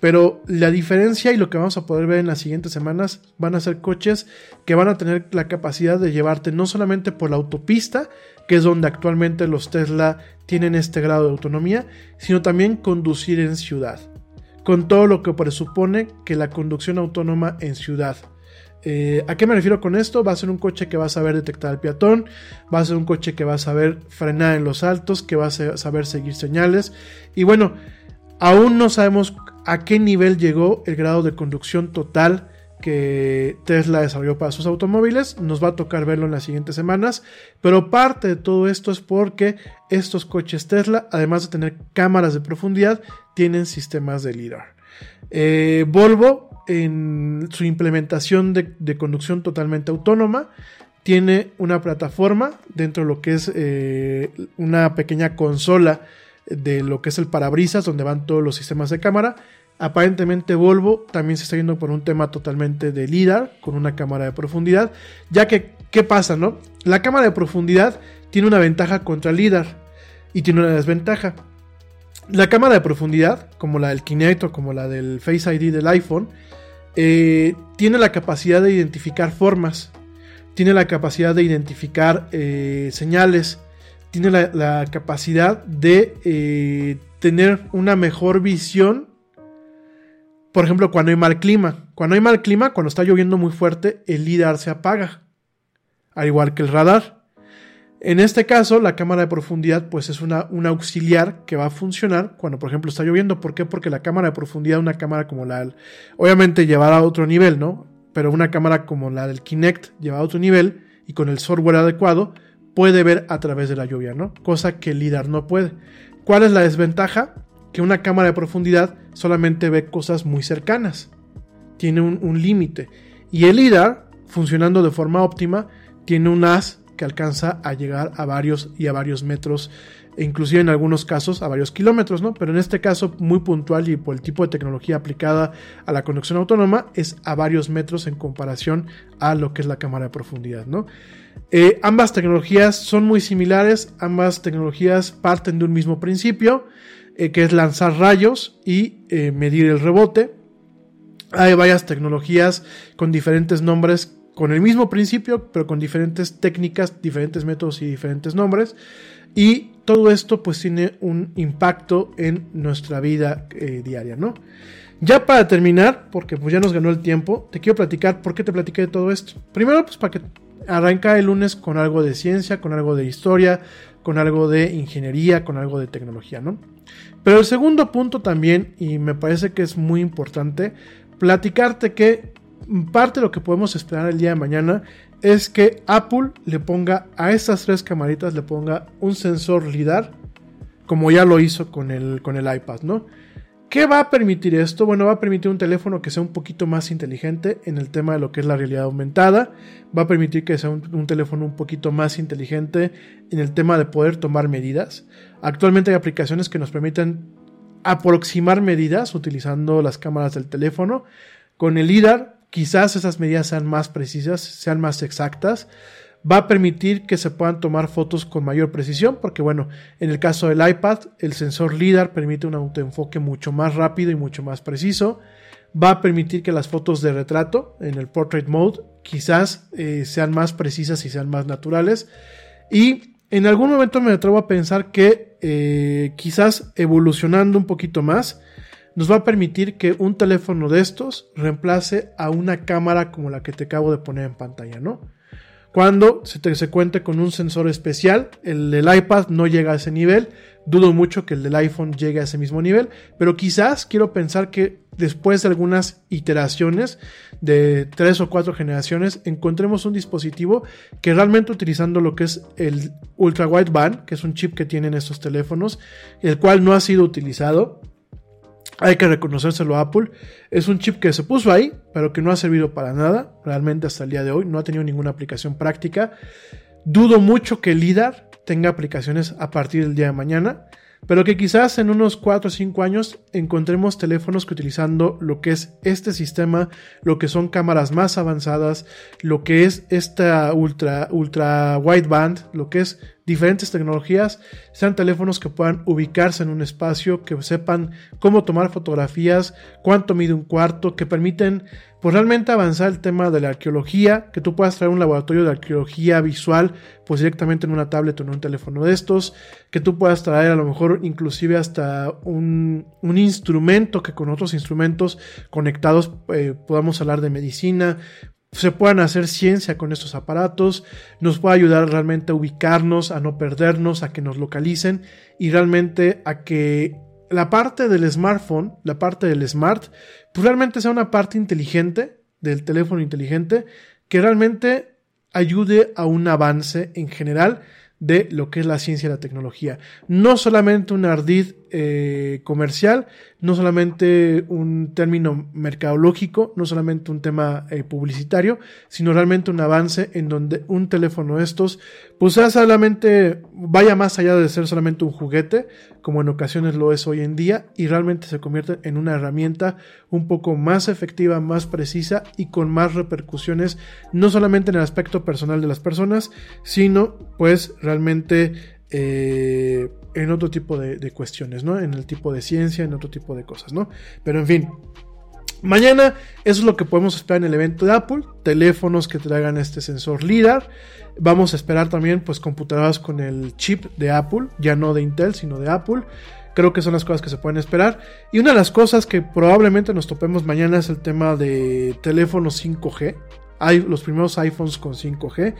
pero la diferencia y lo que vamos a poder ver en las siguientes semanas van a ser coches que van a tener la capacidad de llevarte no solamente por la autopista, que es donde actualmente los Tesla tienen este grado de autonomía, sino también conducir en ciudad con todo lo que presupone que la conducción autónoma en ciudad. Eh, ¿A qué me refiero con esto? Va a ser un coche que va a saber detectar al peatón, va a ser un coche que va a saber frenar en los altos, que va a saber seguir señales. Y bueno, aún no sabemos a qué nivel llegó el grado de conducción total que Tesla desarrolló para sus automóviles. Nos va a tocar verlo en las siguientes semanas. Pero parte de todo esto es porque estos coches Tesla, además de tener cámaras de profundidad, tienen sistemas de LIDAR. Eh, Volvo, en su implementación de, conducción totalmente autónoma, tiene una plataforma dentro de lo que es eh, una pequeña consola de lo que es el parabrisas, donde van todos los sistemas de cámara Aparentemente Volvo también se está yendo por un tema totalmente de LIDAR, con una cámara de profundidad, ya que, ¿qué pasa, no? La cámara de profundidad tiene una ventaja contra el LIDAR y tiene una desventaja. La cámara de profundidad, como la del Kinect o como la del Face ID del iPhone, eh, tiene la capacidad de identificar formas, tiene la capacidad de identificar eh, señales, tiene la, capacidad de eh, tener una mejor visión por ejemplo, cuando hay mal clima. Cuando hay mal clima, cuando está lloviendo muy fuerte, el LIDAR se apaga. Al igual que el radar. En este caso, la cámara de profundidad, pues es una, un auxiliar que va a funcionar cuando, por ejemplo, está lloviendo. ¿Por qué? Porque la cámara de profundidad, una cámara como la del, obviamente llevará a otro nivel, ¿no? Pero una cámara como la del Kinect, llevada a otro nivel y con el software adecuado, puede ver a través de la lluvia, ¿no? Cosa que el LIDAR no puede. ¿Cuál es la desventaja? Que una cámara de profundidad solamente ve cosas muy cercanas. Tiene un, límite. Y el LIDAR, funcionando de forma óptima, tiene un haz que alcanza a llegar a varios y a varios metros, e inclusive en algunos casos a varios kilómetros, ¿no? Pero en este caso muy puntual y por el tipo de tecnología aplicada a la conducción autónoma es a varios metros en comparación a lo que es la cámara de profundidad, ¿no? Eh, ambas tecnologías son muy similares, ambas tecnologías parten de un mismo principio, eh, que es lanzar rayos y eh, medir el rebote. Hay varias tecnologías con diferentes nombres, con el mismo principio, pero con diferentes técnicas, diferentes métodos y diferentes nombres. Y todo esto pues tiene un impacto en nuestra vida eh, diaria, ¿no? Ya para terminar, porque pues ya nos ganó el tiempo, te quiero platicar por qué te platiqué de todo esto. Primero, pues para que arranca el lunes con algo de ciencia, con algo de historia, con algo de ingeniería, con algo de tecnología, ¿no? Pero el segundo punto también, y me parece que es muy importante, platicarte que parte de lo que podemos esperar el día de mañana es que Apple le ponga a estas tres camaritas, le ponga un sensor LIDAR, como ya lo hizo con el, con el iPad, ¿no? ¿Qué va a permitir esto? Bueno, va a permitir un teléfono que sea un poquito más inteligente en el tema de lo que es la realidad aumentada. Va a permitir que sea un, teléfono un poquito más inteligente en el tema de poder tomar medidas. Actualmente hay aplicaciones que nos permiten aproximar medidas utilizando las cámaras del teléfono. Con el LIDAR, quizás esas medidas sean más precisas, sean más exactas va a permitir que se puedan tomar fotos con mayor precisión, porque bueno, en el caso del iPad, el sensor LIDAR permite un autoenfoque mucho más rápido y mucho más preciso. Va a permitir que las fotos de retrato en el Portrait Mode quizás eh, sean más precisas y sean más naturales. Y en algún momento me atrevo a pensar que eh, quizás evolucionando un poquito más, nos va a permitir que un teléfono de estos reemplace a una cámara como la que te acabo de poner en pantalla, ¿no? Cuando se, te, se cuente con un sensor especial. El del iPad no llega a ese nivel. Dudo mucho que el del iPhone llegue a ese mismo nivel. Pero quizás quiero pensar que después de algunas iteraciones de tres o cuatro generaciones encontremos un dispositivo que realmente utilizando lo que es el ultra wideband, que es un chip que tienen estos teléfonos, el cual no ha sido utilizado hay que reconocérselo a Apple. Es un chip que se puso ahí, pero que no ha servido para nada, realmente hasta el día de hoy. No ha tenido ninguna aplicación práctica. Dudo mucho que LIDAR tenga aplicaciones a partir del día de mañana pero que quizás en unos 4 o 5 años encontremos teléfonos que utilizando lo que es este sistema, lo que son cámaras más avanzadas, lo que es esta ultra, ultra wideband, lo que es diferentes tecnologías, sean teléfonos que puedan ubicarse en un espacio, que sepan cómo tomar fotografías, cuánto mide un cuarto, que permiten pues realmente avanzar el tema de la arqueología, que tú puedas traer un laboratorio de arqueología visual, pues directamente en una tablet o en un teléfono de estos, que tú puedas traer a lo mejor inclusive hasta un, instrumento que con otros instrumentos conectados eh, podamos hablar de medicina, se puedan hacer ciencia con estos aparatos, nos puede ayudar realmente a ubicarnos, a no perdernos, a que nos localicen y realmente a que la parte del smartphone, la parte del smart, pues realmente sea una parte inteligente del teléfono inteligente que realmente ayude a un avance en general de lo que es la ciencia y la tecnología. No solamente un ardid eh, comercial, no solamente un término mercadológico, no solamente un tema eh, publicitario, sino realmente un avance en donde un teléfono de estos, pues sea solamente, vaya más allá de ser solamente un juguete, como en ocasiones lo es hoy en día, y realmente se convierte en una herramienta un poco más efectiva, más precisa y con más repercusiones, no solamente en el aspecto personal de las personas, sino pues realmente eh, en otro tipo de, cuestiones, ¿no? En el tipo de ciencia, en otro tipo de cosas, ¿no? Pero en fin. Mañana eso es lo que podemos esperar en el evento de Apple, teléfonos que traigan este sensor LIDAR. Vamos a esperar también pues computadoras con el chip de Apple, ya no de Intel, sino de Apple. Creo que son las cosas que se pueden esperar. Y una de las cosas que probablemente nos topemos mañana es el tema de teléfonos 5G. Hay los primeros iPhones con 5G.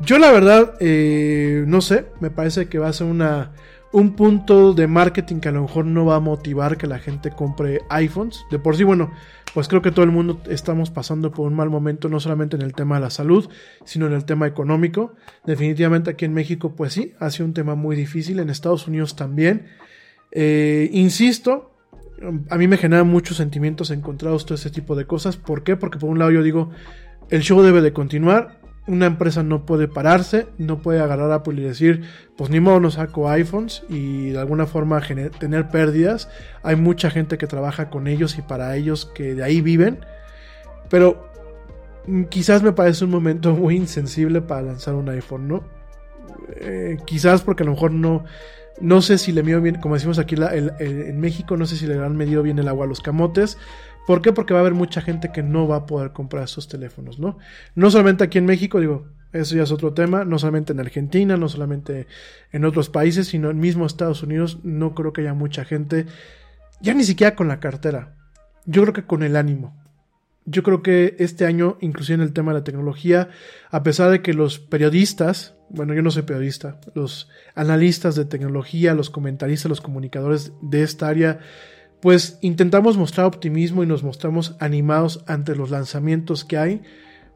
Yo la verdad, eh, no sé, me parece que va a ser una, un punto de marketing que a lo mejor no va a motivar que la gente compre iPhones. De por sí, bueno, pues creo que todo el mundo estamos pasando por un mal momento, no solamente en el tema de la salud, sino en el tema económico. Definitivamente aquí en México, pues sí, ha sido un tema muy difícil, en Estados Unidos también. Eh, insisto, a mí me generan muchos sentimientos encontrados todo ese tipo de cosas. ¿Por qué? Porque por un lado yo digo, el show debe de continuar, una empresa no puede pararse, no puede agarrar Apple y decir, pues ni modo no saco iPhones y de alguna forma tener pérdidas. Hay mucha gente que trabaja con ellos y para ellos que de ahí viven. Pero mm, quizás me parece un momento muy insensible para lanzar un iPhone, ¿no? Eh, quizás porque a lo mejor no, No sé si le midió bien, como decimos aquí en México, no sé si le han medido bien el agua a los camotes. ¿Por qué? Porque va a haber mucha gente que no va a poder comprar esos teléfonos, ¿no? No solamente aquí en México, digo, eso ya es otro tema, no solamente en Argentina, no solamente en otros países, sino en mismo Estados Unidos, no creo que haya mucha gente, ya ni siquiera con la cartera, yo creo que con el ánimo. Yo creo que este año, inclusive en el tema de la tecnología, a pesar de que los periodistas, bueno, yo no soy periodista, los analistas de tecnología, los comentaristas, los comunicadores de esta área, pues intentamos mostrar optimismo y nos mostramos animados ante los lanzamientos que hay,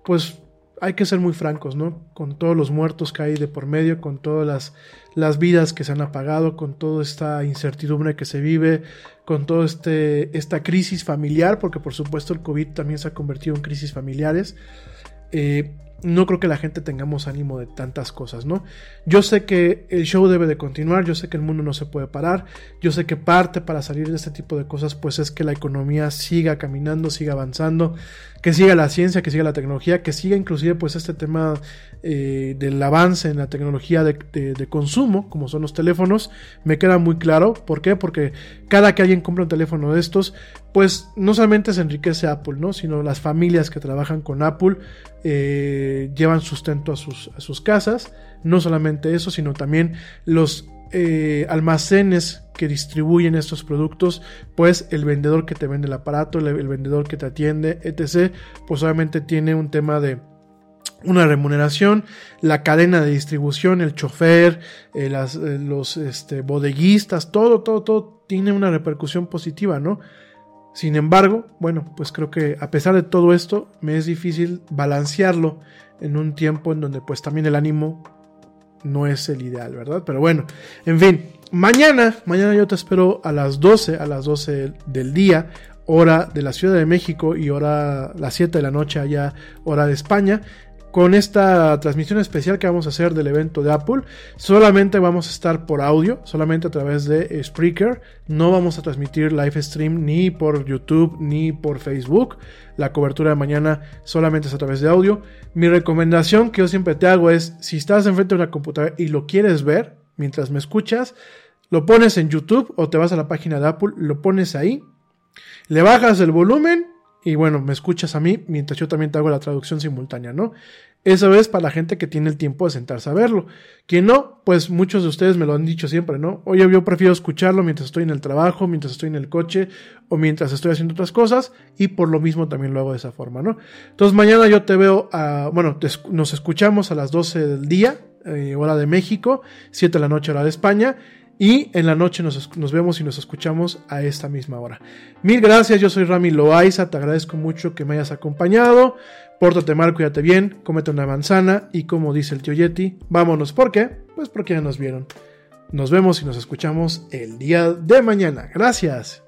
pues hay que ser muy francos, ¿no? Con todos los muertos que hay de por medio, con todas las, las vidas que se han apagado, con toda esta incertidumbre que se vive, con toda este, esta crisis familiar, porque por supuesto el COVID también se ha convertido en crisis familiares. Eh, no creo que la gente tengamos ánimo de tantas cosas, ¿no? Yo sé que el show debe de continuar, yo sé que el mundo no se puede parar, yo sé que parte para salir de este tipo de cosas pues es que la economía siga caminando, siga avanzando, que siga la ciencia, que siga la tecnología, que siga inclusive pues este tema eh, del avance en la tecnología de, consumo, como son los teléfonos, me queda muy claro. ¿Por qué? Porque cada que alguien compra un teléfono de estos, pues no solamente se enriquece Apple, ¿no? Sino las familias que trabajan con Apple eh, llevan sustento a sus, a sus casas. No solamente eso, sino también los eh, almacenes que distribuyen estos productos, pues el vendedor que te vende el aparato, el, vendedor que te atiende, etc., pues obviamente tiene un tema de una remuneración, la cadena de distribución, el chofer, eh, eh, los este, bodeguistas, todo, todo, todo tiene una repercusión positiva, ¿no? Sin embargo, bueno, pues creo que a pesar de todo esto, me es difícil balancearlo en un tiempo en donde pues también el ánimo no es el ideal, ¿verdad? Pero bueno, en fin, mañana, mañana yo te espero a las 12, a las 12 del día, hora de la Ciudad de México y hora las 7 de la noche allá, hora de España. Con esta transmisión especial que vamos a hacer del evento de Apple, solamente vamos a estar por audio, solamente a través de eh, Spreaker. No vamos a transmitir live stream ni por YouTube ni por Facebook. La cobertura de mañana solamente es a través de audio. Mi recomendación que yo siempre te hago es, si estás enfrente de una computadora y lo quieres ver mientras me escuchas, lo pones en YouTube o te vas a la página de Apple, lo pones ahí, le bajas el volumen y bueno, me escuchas a mí mientras yo también te hago la traducción simultánea, ¿no? Eso es para la gente que tiene el tiempo de sentarse a verlo. Quien no, pues muchos de ustedes me lo han dicho siempre, ¿no? Oye, yo prefiero escucharlo mientras estoy en el trabajo, mientras estoy en el coche o mientras estoy haciendo otras cosas y por lo mismo también lo hago de esa forma, ¿no? Entonces mañana yo te veo, a, bueno, nos escuchamos a las 12 del día, eh, hora de México, 7 de la noche hora de España. Y en la noche nos, vemos y nos escuchamos a esta misma hora. Mil gracias, yo soy Rami Loaiza, te agradezco mucho que me hayas acompañado. Pórtate mal, cuídate bien, cómete una manzana y como dice el tío Yeti, vámonos. ¿Por qué? Pues porque ya nos vieron. Nos vemos y nos escuchamos el día de mañana. Gracias.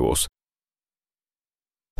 Skywars.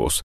sairaus,